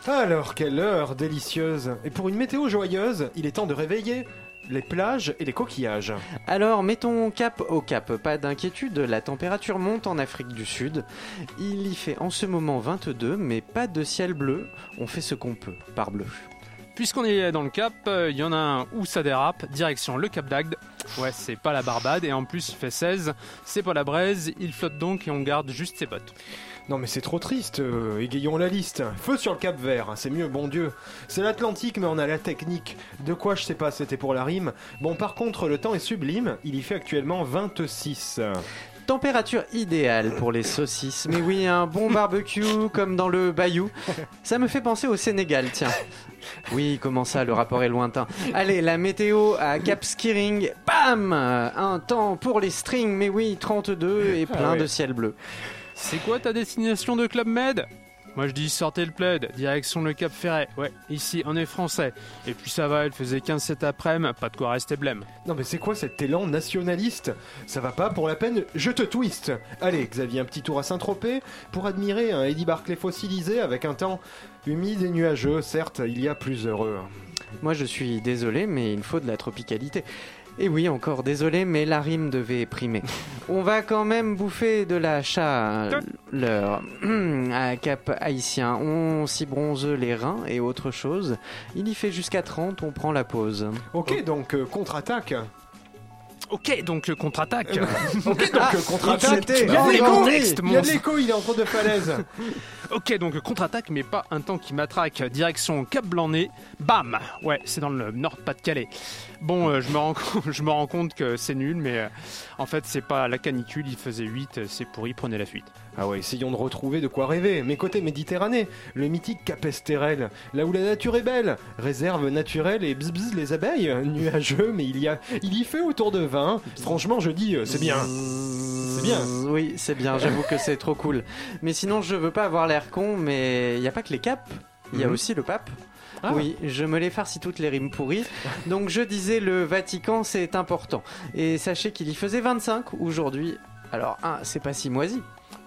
Alors, quelle heure délicieuse Et pour une météo joyeuse, il est temps de réveiller les plages et les coquillages.
Alors, mettons cap au cap, pas d'inquiétude, la température monte en Afrique du Sud. Il y fait en ce moment 22, mais pas de ciel bleu. On fait ce qu'on peut, par bleu.
Puisqu'on est dans le cap, euh, il y en a un où ça dérape, direction le cap d'Agde. Ouais, c'est pas la Barbade, et en plus il fait 16, c'est pas la braise, il flotte donc et on garde juste ses bottes.
Non mais c'est trop triste, euh, égayons la liste. Feu sur le Cap Vert, c'est mieux, bon Dieu. C'est l'Atlantique mais on a la technique. De quoi je sais pas, c'était pour la rime. Bon par contre le temps est sublime, il y fait actuellement 26.
Température idéale pour les saucisses. Mais oui, un bon barbecue comme dans le bayou. Ça me fait penser au Sénégal, tiens. Oui, comment ça, le rapport est lointain. Allez, la météo à Cap Skiring, bam Un temps pour les strings, mais oui, 32 et plein
ouais.
de ciel bleu.
C'est quoi ta destination de Club Med? Moi je dis sortez le plaid, direction le Cap Ferret. Ouais, ici on est français. Et puis ça va, il faisait 15 cet après-midi, pas de quoi rester blême.
Non mais c'est quoi cet élan nationaliste? Ça va pas pour la peine, je te twist Allez Xavier, un petit tour à Saint-Tropez pour admirer un Eddie Barclay fossilisé avec un temps humide et nuageux. Certes, il y a plus heureux.
Moi, je suis désolé, mais il faut de la tropicalité. Et oui, encore désolé, mais la rime devait primer. On va quand même bouffer de la chaleur à Cap Haïtien. On s'y bronze les reins et autre chose. Il y fait jusqu'à 30, on prend la pause.
Ok, donc euh, contre-attaque.
Ok, donc le contre-attaque.
Ok, donc euh, contre-attaque. Il y a de
en
l'écho, il de est entre deux falaises.
ok, donc contre-attaque, mais pas un temps qui matraque. Direction Cap Blanc-Nez, bam Ouais, c'est dans le Nord-Pas-de-Calais. Bon, euh, je, me rends, compte- je me rends compte que c'est nul, mais euh, en fait, c'est pas la canicule, il faisait 8, euh, c'est pourri, prenez la fuite.
Ah ouais, essayons de retrouver de quoi rêver. Mais côté Méditerranée, le mythique Cap Esterel, là où la nature est belle, réserve naturelle et bzz bzz les abeilles, nuageux, mais il y a, il y fait autour de 20. Franchement, je dis, c'est bien. C'est bien.
Oui, c'est bien, j'avoue que c'est trop cool. Mais sinon, je veux pas avoir l'air con, mais il n'y a pas que les caps, il y a
Mhm.
aussi le pape.
Ah.
Oui, je me les farcis toutes les rimes pourries. Donc je disais le Vatican, c'est important. Et sachez qu'il y faisait 25 aujourd'hui. Alors, un, c'est pas si moisi.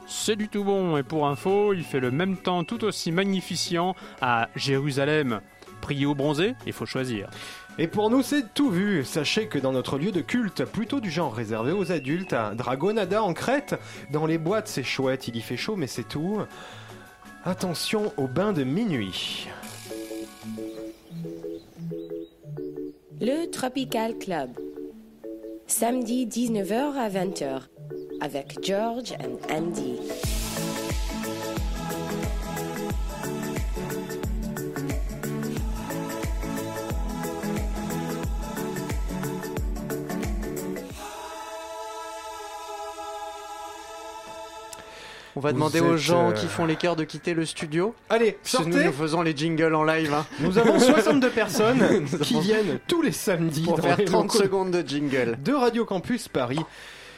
C'est du tout bon, et pour info, il fait le même temps tout aussi magnificent à Jérusalem. Prier au bronzé, il faut choisir.
Et pour nous, c'est tout vu. Sachez que dans notre lieu de culte, plutôt du genre réservé aux adultes, à Dragonada en Crète, dans les boîtes, c'est chouette, il y fait chaud, mais c'est tout. Attention au bain de minuit.
Le Tropical Club. Samedi 19h à 20h avec George and Andy.
On va
Vous
demander aux gens
euh,
qui font les cœurs de quitter le studio.
Allez,
Parce que nous,
sortez
nous faisons les jingles en live hein,
Nous avons 62 personnes qui viennent tous les samedis
pour
dans
faire
les
30
locaux
secondes de jingle.
de Radio Campus Paris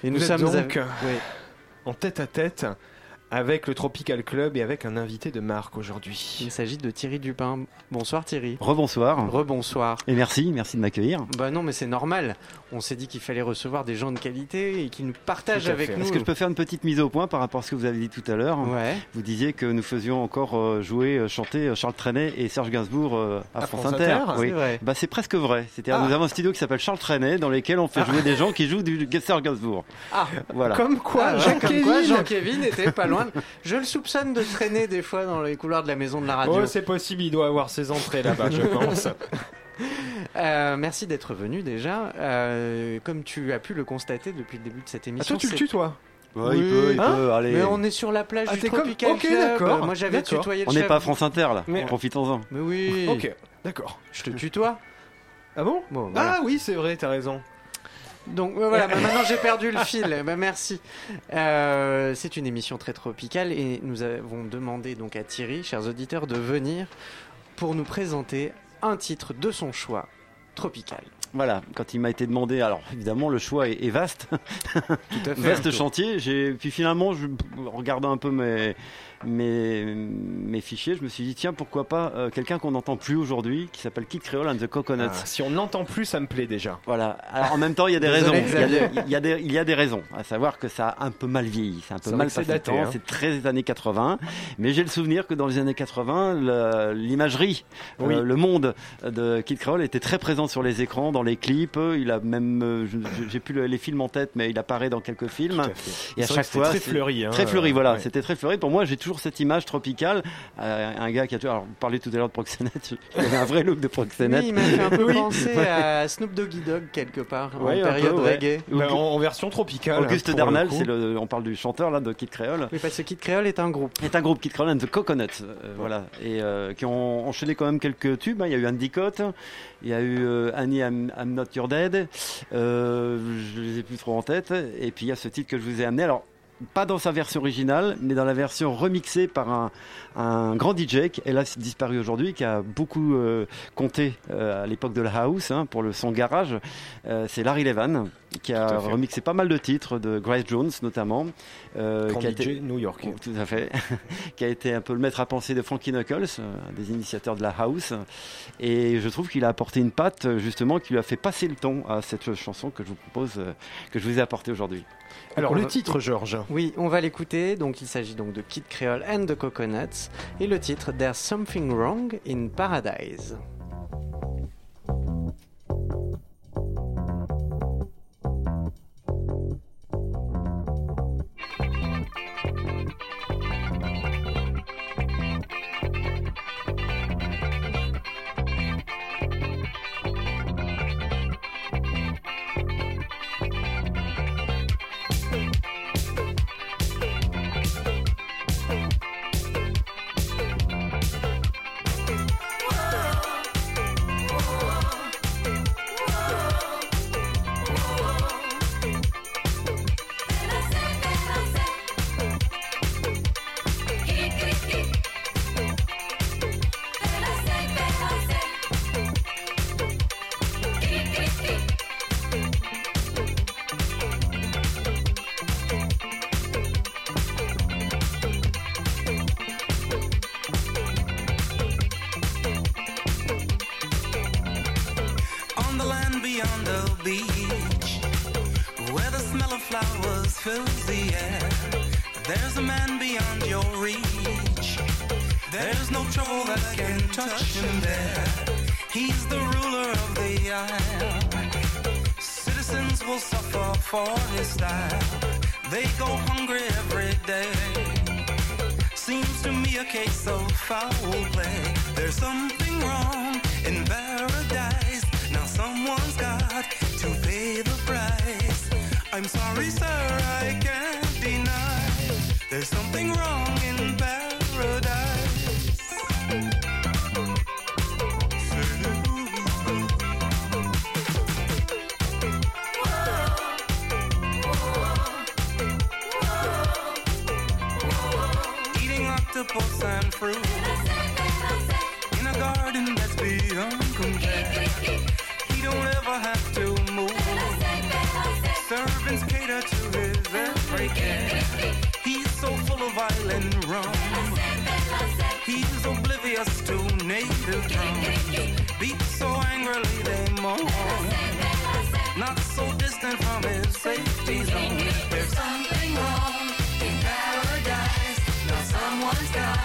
Et nous sommes
donc-
à- oui.
en tête à tête avec le Tropical Club et avec un invité de marque aujourd'hui.
Il s'agit de Thierry Dupin. Bonsoir Thierry.
Rebonsoir.
Rebonsoir.
Et merci, merci de m'accueillir.
Bah non, mais c'est normal. On s'est dit qu'il fallait recevoir des gens de qualité et qui nous partagent avec
fait.
nous.
Est-ce que je peux faire une petite mise au point par rapport à ce que vous avez dit tout à l'heure
Ouais.
Vous disiez que nous faisions encore euh, jouer, euh, chanter euh, Charles Trenet et Serge Gainsbourg à,
À
France,
France
Inter.
Inter,
Oui.
C'est vrai.
Bah, c'est presque vrai. C'est-à-dire
Ah.
nous avons un studio qui s'appelle Charles Trenet dans lequel on fait jouer des gens qui jouent du Serge Gainsbourg.
Ah,
Voilà.
Comme quoi,
Ah, ouais,
Jacques
comme quoi,
Kévin
Jean-Kévin était pas loin. Je le soupçonne de traîner des fois dans les couloirs de la maison de la radio.
Oh, c'est possible, il doit avoir ses entrées là-bas, je pense.
Euh, merci d'être venu déjà. Euh, comme tu as pu le constater depuis le début de cette
Ah,
émission,
toi, tu le tues, toi
Ouais, il peut, il
Hein
peut, allez.
Mais on est sur la plage
Ah,
du
comme-
Tropical
Ok,
Club.
d'accord,
Moi j'avais tutoyé le
On n'est pas à France Inter là,
Mais-
profitons-en.
Mais oui.
Ok, d'accord.
Je te tutoie.
Ah bon
Bon, voilà.
Ah oui, c'est vrai, t'as raison.
Donc euh, voilà, bah, maintenant j'ai perdu le fil. Bah, merci. Euh, c'est une émission très tropicale et nous avons demandé donc à Thierry, chers auditeurs, de venir pour nous présenter un titre de son choix tropical.
Voilà, quand il m'a été demandé, alors évidemment le choix est, est vaste,
Tout à
vaste chantier. J'ai puis finalement, je, en regardant un peu mes, mes mes fichiers, je me suis dit tiens pourquoi pas euh, quelqu'un qu'on n'entend plus aujourd'hui, qui s'appelle Kid Creole and the Coconuts.
Ah, si on n'entend plus, ça me plaît déjà.
Voilà. Alors en même temps, il y a des raisons. Il y a des, il y a des, il y a des raisons. À savoir que ça a un peu mal vieilli. C'est un peu mal passé le
daté,
temps.
hein.
C'est très des années 80. Mais j'ai le souvenir que dans les années 80, le- l'imagerie, euh, le monde de Kid Creole était très présent sur les écrans, dans les clips. Il a même, euh, j'ai plus le- les films en tête, mais il apparaît dans quelques films.
Tout à fait.
Et à chaque fois,
très fleuri. hein,
Très fleuri,
euh,
voilà.
ouais.
C'était très fleuri. Pour moi, j'ai toujours cette image tropicale. Euh, un gars qui a toujours. Alors, vous parliez tout à l'heure de proxénète. Il avait un vrai look de proxénète.
Oui, il m'a fait un peu penser à Snoop Doggy Dogg quelque part
Ouais,
en
un
période
peu, ouais.
reggae.
Bah, en, en version tropicale.
Auguste
pour le
Darnell, c'est le, on parle du chanteur là de Kid Creole.
Oui, parce que Kid Creole est un groupe.
C'est un groupe Kid Creole and the Coconuts, euh, voilà, et euh, qui ont enchaîné quand même quelques tubes. hein. Il y a eu Andy Cott, il y a eu euh, Annie I'm, I'm Not Your Dead, euh, je les ai plus trop en tête. Et puis il y a ce titre que je vous ai amené. Alors pas dans sa version originale, mais dans la version remixée par un, grand DJ qui hélas disparu aujourd'hui, qui a beaucoup euh, compté euh, à l'époque de la house hein, pour le son garage. Euh, c'est Larry Levan qui a remixé pas mal de titres de Grace Jones notamment. euh,
Grand
qui a
DJ
été-
new-yorkais.
Oh, tout à fait. qui a été un peu le maître à penser de Frankie Knuckles, euh, un des initiateurs de la house. Et je trouve qu'il a apporté une patte, euh, justement, qui lui a fait passer le ton à cette chanson que je vous propose, euh, que je vous ai apportée aujourd'hui.
Alors le titre, Georges.
Oui, on va l'écouter. Donc il s'agit donc de Kid Creole and the Coconuts et le titre There's Something Wrong in Paradise.
Fills the air, there's a man beyond your reach. There's no trouble that can touch him there. He's the ruler of the isle. Citizens will suffer for his style. They go hungry every day. Seems to me a case of foul play. There's something wrong in paradise. Now someone's got to pay the price. I'm sorry, sir, I can't deny. There's something wrong in paradise. Eating octopus and fruit violent rum. He's oblivious to native drums. Beat so angrily they moan. Not so distant from his safety zone. There's something wrong in paradise. Now someone's got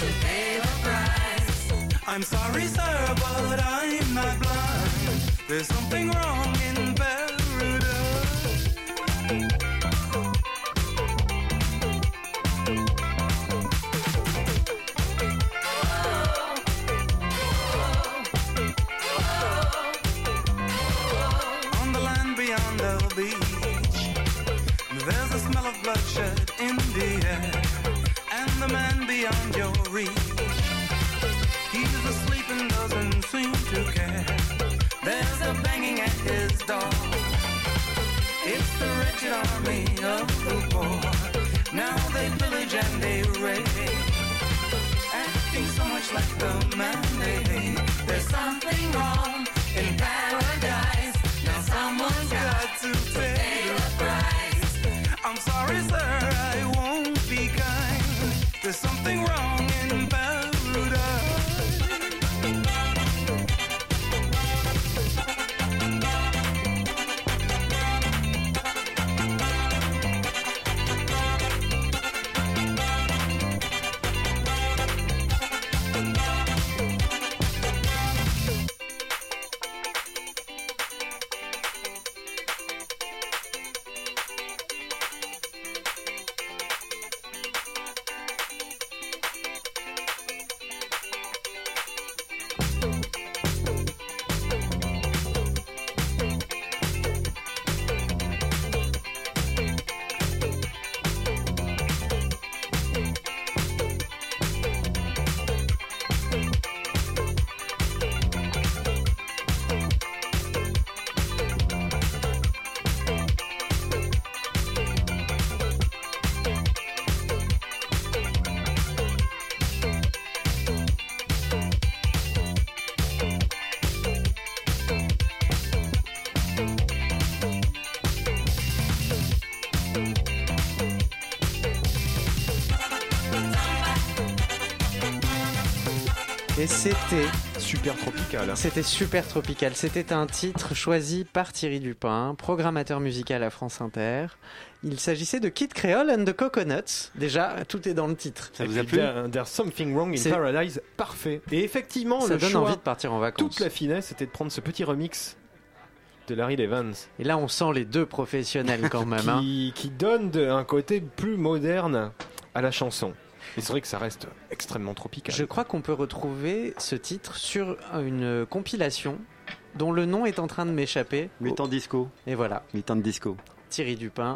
to pay the price. I'm sorry, sir, but I'm not blind. There's something wrong in paradise. Army of the poor. Now they pillage and they raid. Acting so much like the
Et c'était
Super tropical.
C'était super tropical. C'était un titre choisi par Thierry Dupin, programmateur musical à France Inter. Il s'agissait de Kid Creole and the Coconuts. Déjà, tout est dans le titre.
Ça vous a plu
there- There's something wrong in paradise. Parfait. Et effectivement,
Ça
le
donne
choix,
envie de partir en vacances.
toute la finesse, c'était de prendre ce petit remix de Larry Evans.
Et là, on sent les deux professionnels quand même. hein.
qui, qui donne de- un côté plus moderne à la chanson. Et c'est vrai que ça reste extrêmement tropical.
Je crois qu'on peut retrouver ce titre sur une compilation dont le nom est en train de m'échapper.
Mutant Disco.
Et voilà,
Mutant Disco.
Thierry Dupin,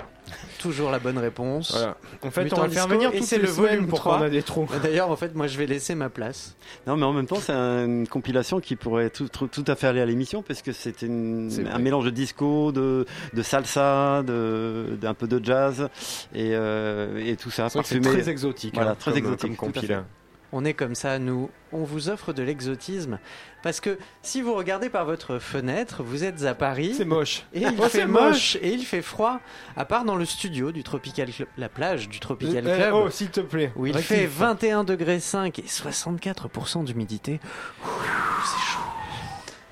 toujours la bonne réponse.
Voilà. En fait,
Mutant
on va le faire venir
et c'est le volume
pour
3.
qu'on a des trous.
D'ailleurs, en fait, moi, je vais laisser ma place.
Non, mais en même temps, c'est une compilation qui pourrait tout, tout, tout à fait aller à l'émission parce que
vrai.
un mélange de disco, de, de salsa, de, d'un peu de jazz et, euh, et tout ça
C'est très exotique.
Voilà,
hein,
très
comme-
exotique,
Comme
On est comme ça, nous. On vous offre de l'exotisme. Parce que si vous regardez par votre fenêtre, vous êtes à Paris.
C'est moche.
Et il
Oh,
fait moche et il fait froid. À part dans le studio du Tropical Club, la plage du Tropical
Eh,
Club.
oh, s'il te plaît.
Où il fait 21 degrés 5 et 64% d'humidité. C'est chaud.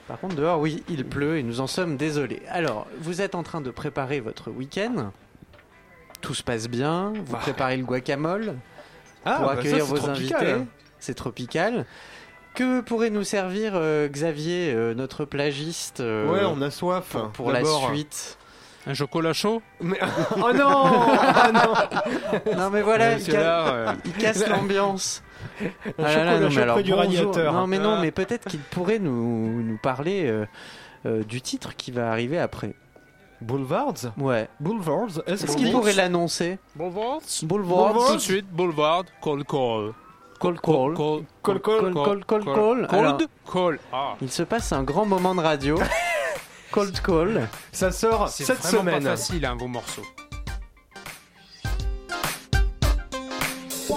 Par contre, dehors, oui, il pleut et nous en sommes désolés. Alors, vous êtes en train de préparer votre week-end. Tout se passe bien. Vous
Bah.
préparez le guacamole
Ah,
pour
bah,
accueillir
ça,
vos
tropical,
invités.
hein.
C'est tropical. Que pourrait nous servir euh, Xavier, euh, notre plagiste, euh,
Ouais, on a soif.
pour, pour la suite
Un chocolat chaud?
Mais... Oh non Ah non
Non mais voilà, il,
c'est
ca-
là,
il casse l'ambiance.
Un
Ah là, non,
chaud
mais alors,
près du
bonjour.
radiateur.
Non mais non,
Ah.
mais peut-être qu'il pourrait nous, nous parler euh, euh, du titre qui va arriver après.
Boulevards?
Ouais.
Boulevards Est-ce
qu'il pourrait l'annoncer?
Boulevard
Boulevard.
Tout de suite, Boulevard, call call.
Call call.
Call,
Call, call,
call, call, call, call. Alors-
Cold call. Ah.
Il se passe un grand moment de radio. Cold call.
Ça sort
C'est
cette
vraiment
semaine.
pas facile, hein, vos morceaux.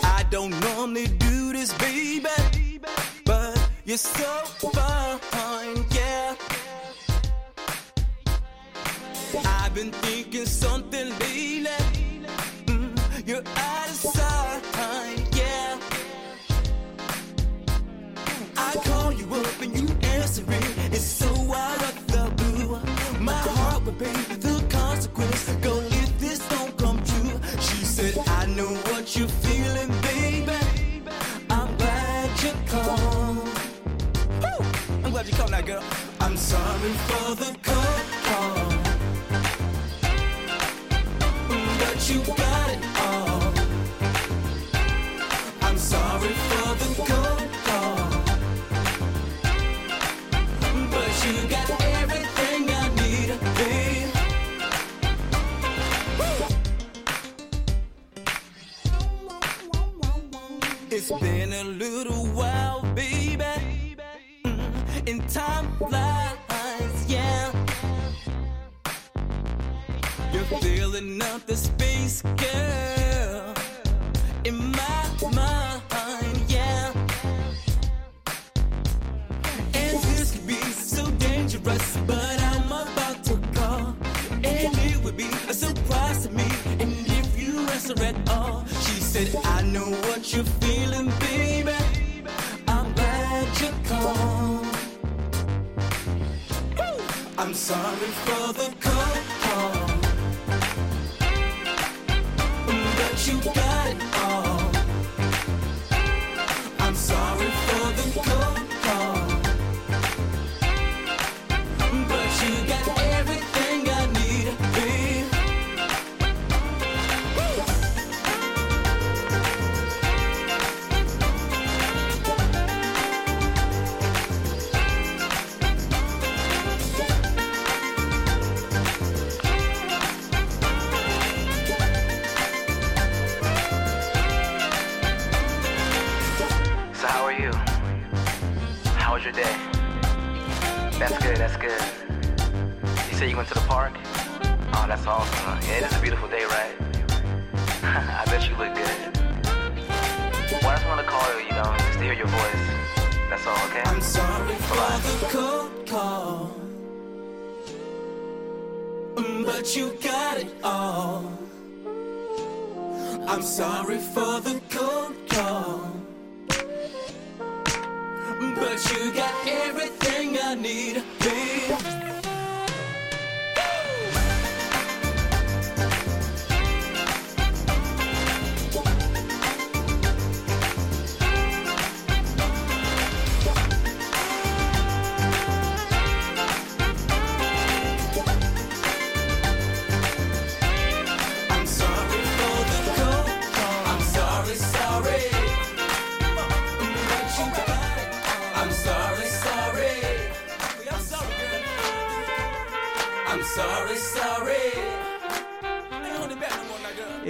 I don't normally do this, baby, but you're so thinking something lately. Mm, you're out of sight, yeah. I call you up and you answer it. It's so out of the blue. My heart will pay the consequence. Go if this don't come true. She said, I know what you're feeling, baby. I'm glad you called. I'm glad you called now, girl. I'm sorry for the call. you got it all. I'm sorry for the call, but you got everything I need.
It's been a little filling up the space, girl. In my mind, yeah. And this could be so dangerous, but I'm about to call. And it would be a surprise to me. And if you answer at all, she said, I know what you're feeling, baby. I'm glad you called. I'm sorry for the call. You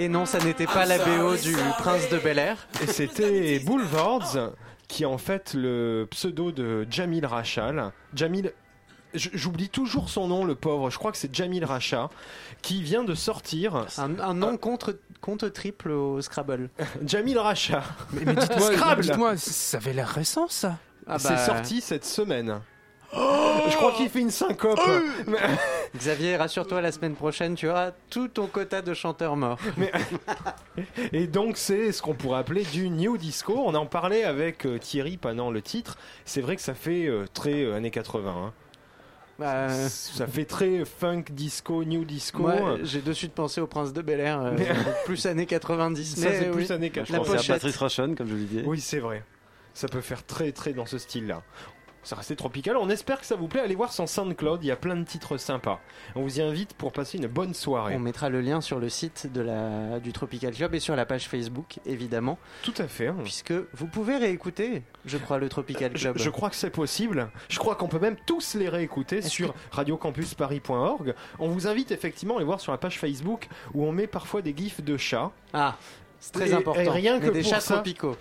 Et non, ça n'était pas la BO du Prince de Bel Air.
Et c'était Boulevards, qui est en fait le pseudo de Jamil Rachal. Jamil. J'oublie toujours son nom, le pauvre. Je crois que c'est Jamil Racha, qui vient de sortir.
Un, un nom contre, contre triple au Scrabble.
Jamil Racha.
Mais, mais dites-moi, ça avait l'air récent ça.
Ah
C'est
bah,
sorti cette semaine. Je crois qu'il fait une syncope. Mais-
Xavier, rassure-toi, la semaine prochaine, tu auras tout ton quota de chanteurs morts.
Et donc c'est ce qu'on pourrait appeler du new disco. On en parlait avec euh, Thierry pendant le titre. C'est vrai que ça fait euh, très euh, années 80. hein.
Bah,
Ça fait très funk disco, new disco.
moi, j'ai de suite pensé au Prince de Bel Air, euh,
Mais-
plus années 90.
Ça, c'est
oui.
plus années 80.
Je
La
pense à. Patrice Rachon, comme je le disais.
Oui, c'est vrai. Ça peut faire très très dans ce style-là. Ça restait tropical. On espère que ça vous plaît. Allez voir son SoundCloud. Il y a plein de titres sympas. On vous y invite pour passer une bonne soirée.
On mettra le lien sur le site de la, du Tropical Club et sur la page Facebook, évidemment,
Tout à fait. hein.
puisque vous pouvez réécouter, je crois, le Tropical Club.
je crois que c'est possible. Je crois qu'on peut même tous les réécouter sur radiocampusparis.org. On vous invite effectivement à les voir sur la page Facebook où on met parfois des gifs de chats.
Ah, c'est très
Et-
important.
et rien
Mais
que
des
pour
chats
ça-
tropicaux.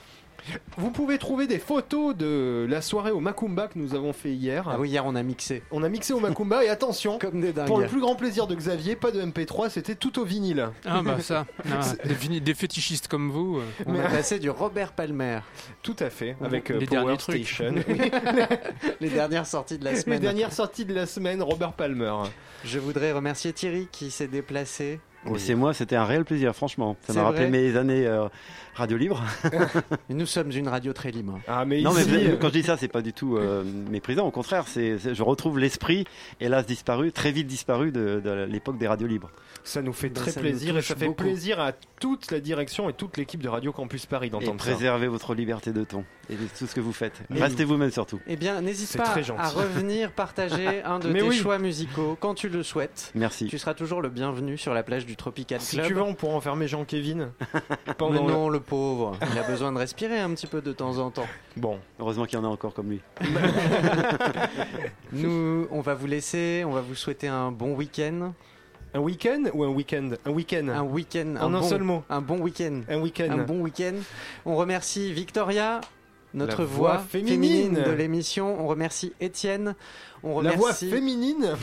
Vous pouvez trouver des photos de la soirée au Macumba que nous avons fait hier.
Ah oui, hier on a mixé.
On a mixé au Macumba et attention,
Comme des dingues.
pour le plus grand plaisir de Xavier, pas de MP3, c'était tout au vinyle.
Ah bah ça, Ah, des, vini- des fétichistes comme vous. euh.
On a passé du Robert Palmer.
Tout à fait, avec euh,
Les
Power
derniers trucs.
Station.
Les dernières sorties de la
Les
semaine.
dernières sorties de la semaine, Robert Palmer.
Je voudrais remercier Thierry qui s'est déplacé.
Mais C'est moi, c'était un réel plaisir, franchement. Ça m'a rappelé mes années euh, radio libre.
Et Nous sommes une radio très libre.
Ah mais
Non, mais
ici, euh,
quand je dis ça, c'est pas du tout euh, méprisant. Au contraire, c'est, c'est- je retrouve l'esprit, hélas disparu, très vite disparu de, de l'époque des radios libres.
ça nous fait
Ben,
très
ça
plaisir et ça fait
beaucoup.
plaisir à toute la direction et toute l'équipe de Radio Campus Paris
Et
d'entendre ça.
préservez votre liberté de ton et de tout ce que vous faites. Restez vous-même surtout.
Eh bien, n'hésite
C'est
pas à revenir partager un de
Mais
tes
oui.
choix musicaux quand tu le souhaites.
Merci.
Tu seras toujours le bienvenu sur la plage du Tropical
Si
Club.
tu veux, on pourra enfermer Jean-Kévin.
Mais
pendant
non, le pauvre. Il a besoin de respirer un petit peu de temps en temps.
Bon,
Heureusement qu'il y en a encore comme lui.
Nous, on va vous laisser, on va vous souhaiter un bon week-end.
Un week-end ou un week-end? Un week-end.
Un week-end.
En un
bon,
seul mot.
Un bon week-end.
Un week-end.
Un bon week-end. On remercie Victoria, notre
La
voix,
voix
féminine.
féminine
de l'émission. On remercie Étienne. On
La voix féminine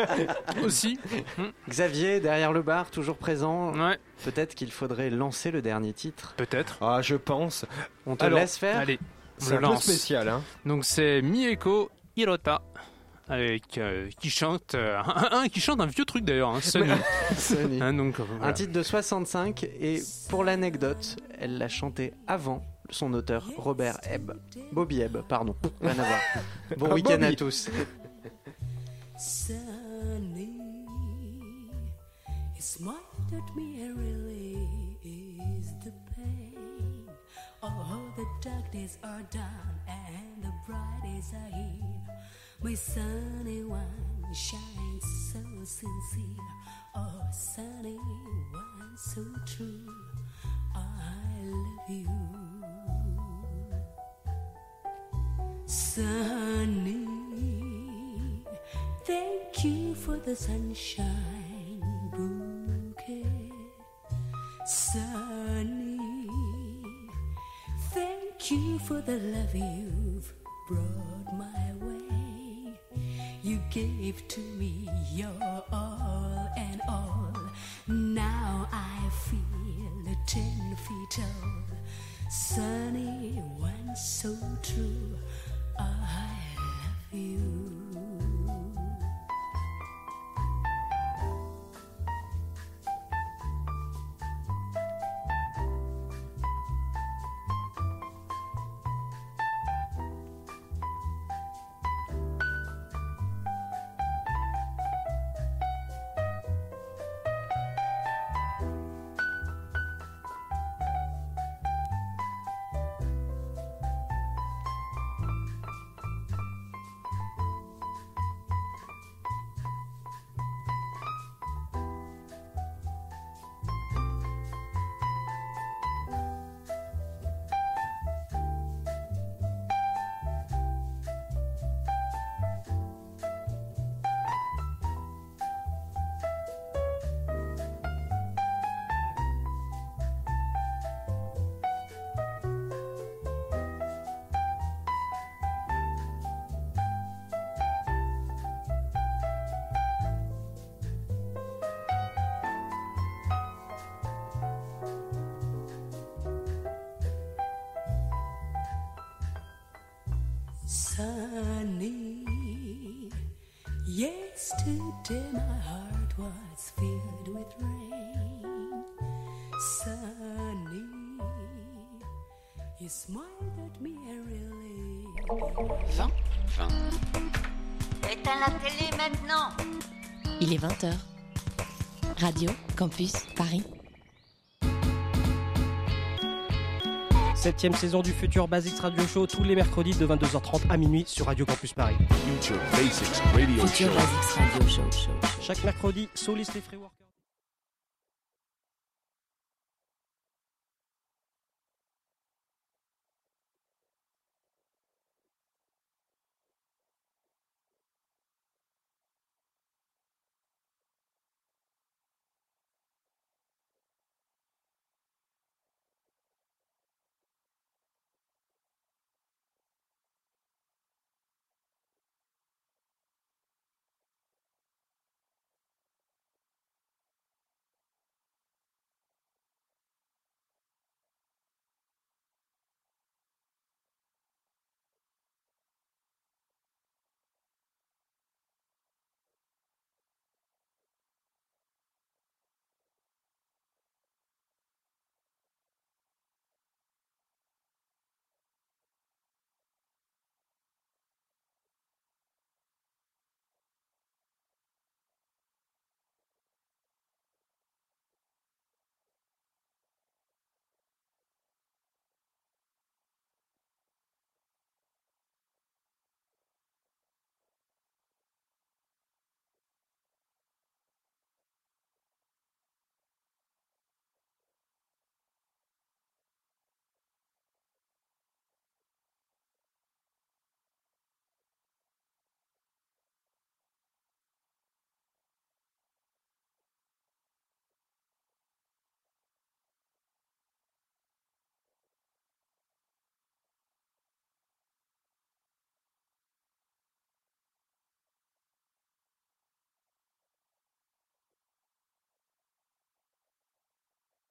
Aussi.
Xavier derrière le bar, toujours présent.
Ouais.
Peut-être qu'il faudrait lancer le dernier titre.
Peut-être.
Ah, je pense.
On te
Alors,
laisse faire.
Allez,
C'est
le
un peu spécial, hein.
Donc c'est Mieko Hirota. Avec, euh, qui chante euh, un, un qui chante un vieux truc d'ailleurs hein. Sunny. Hein, donc, euh,
Un titre de 65 et pour l'anecdote, elle l'a chanté avant son auteur Robert Ebb. Bobby Ebb, pardon. Rien à voir. Bon
Ah,
week-end à tous.
Sunny, it smiled at me and really is the pain. Oh, the dark days are done and the bright days are here. My sunny one shines so sincere. Oh, sunny one so true. I love you. Sunny, thank you for the sunshine bouquet. Sunny, thank you for the love you've brought my way. You gave to me your all and all. Now I feel ten feet tall. Sunny, one so true. I love you.
7ème saison du futur Basics Radio Show tous les mercredis de 22h30 à minuit sur Radio Campus Paris.
Future Basics Radio,
Show.
Chaque mercredi, Solis les Free Work.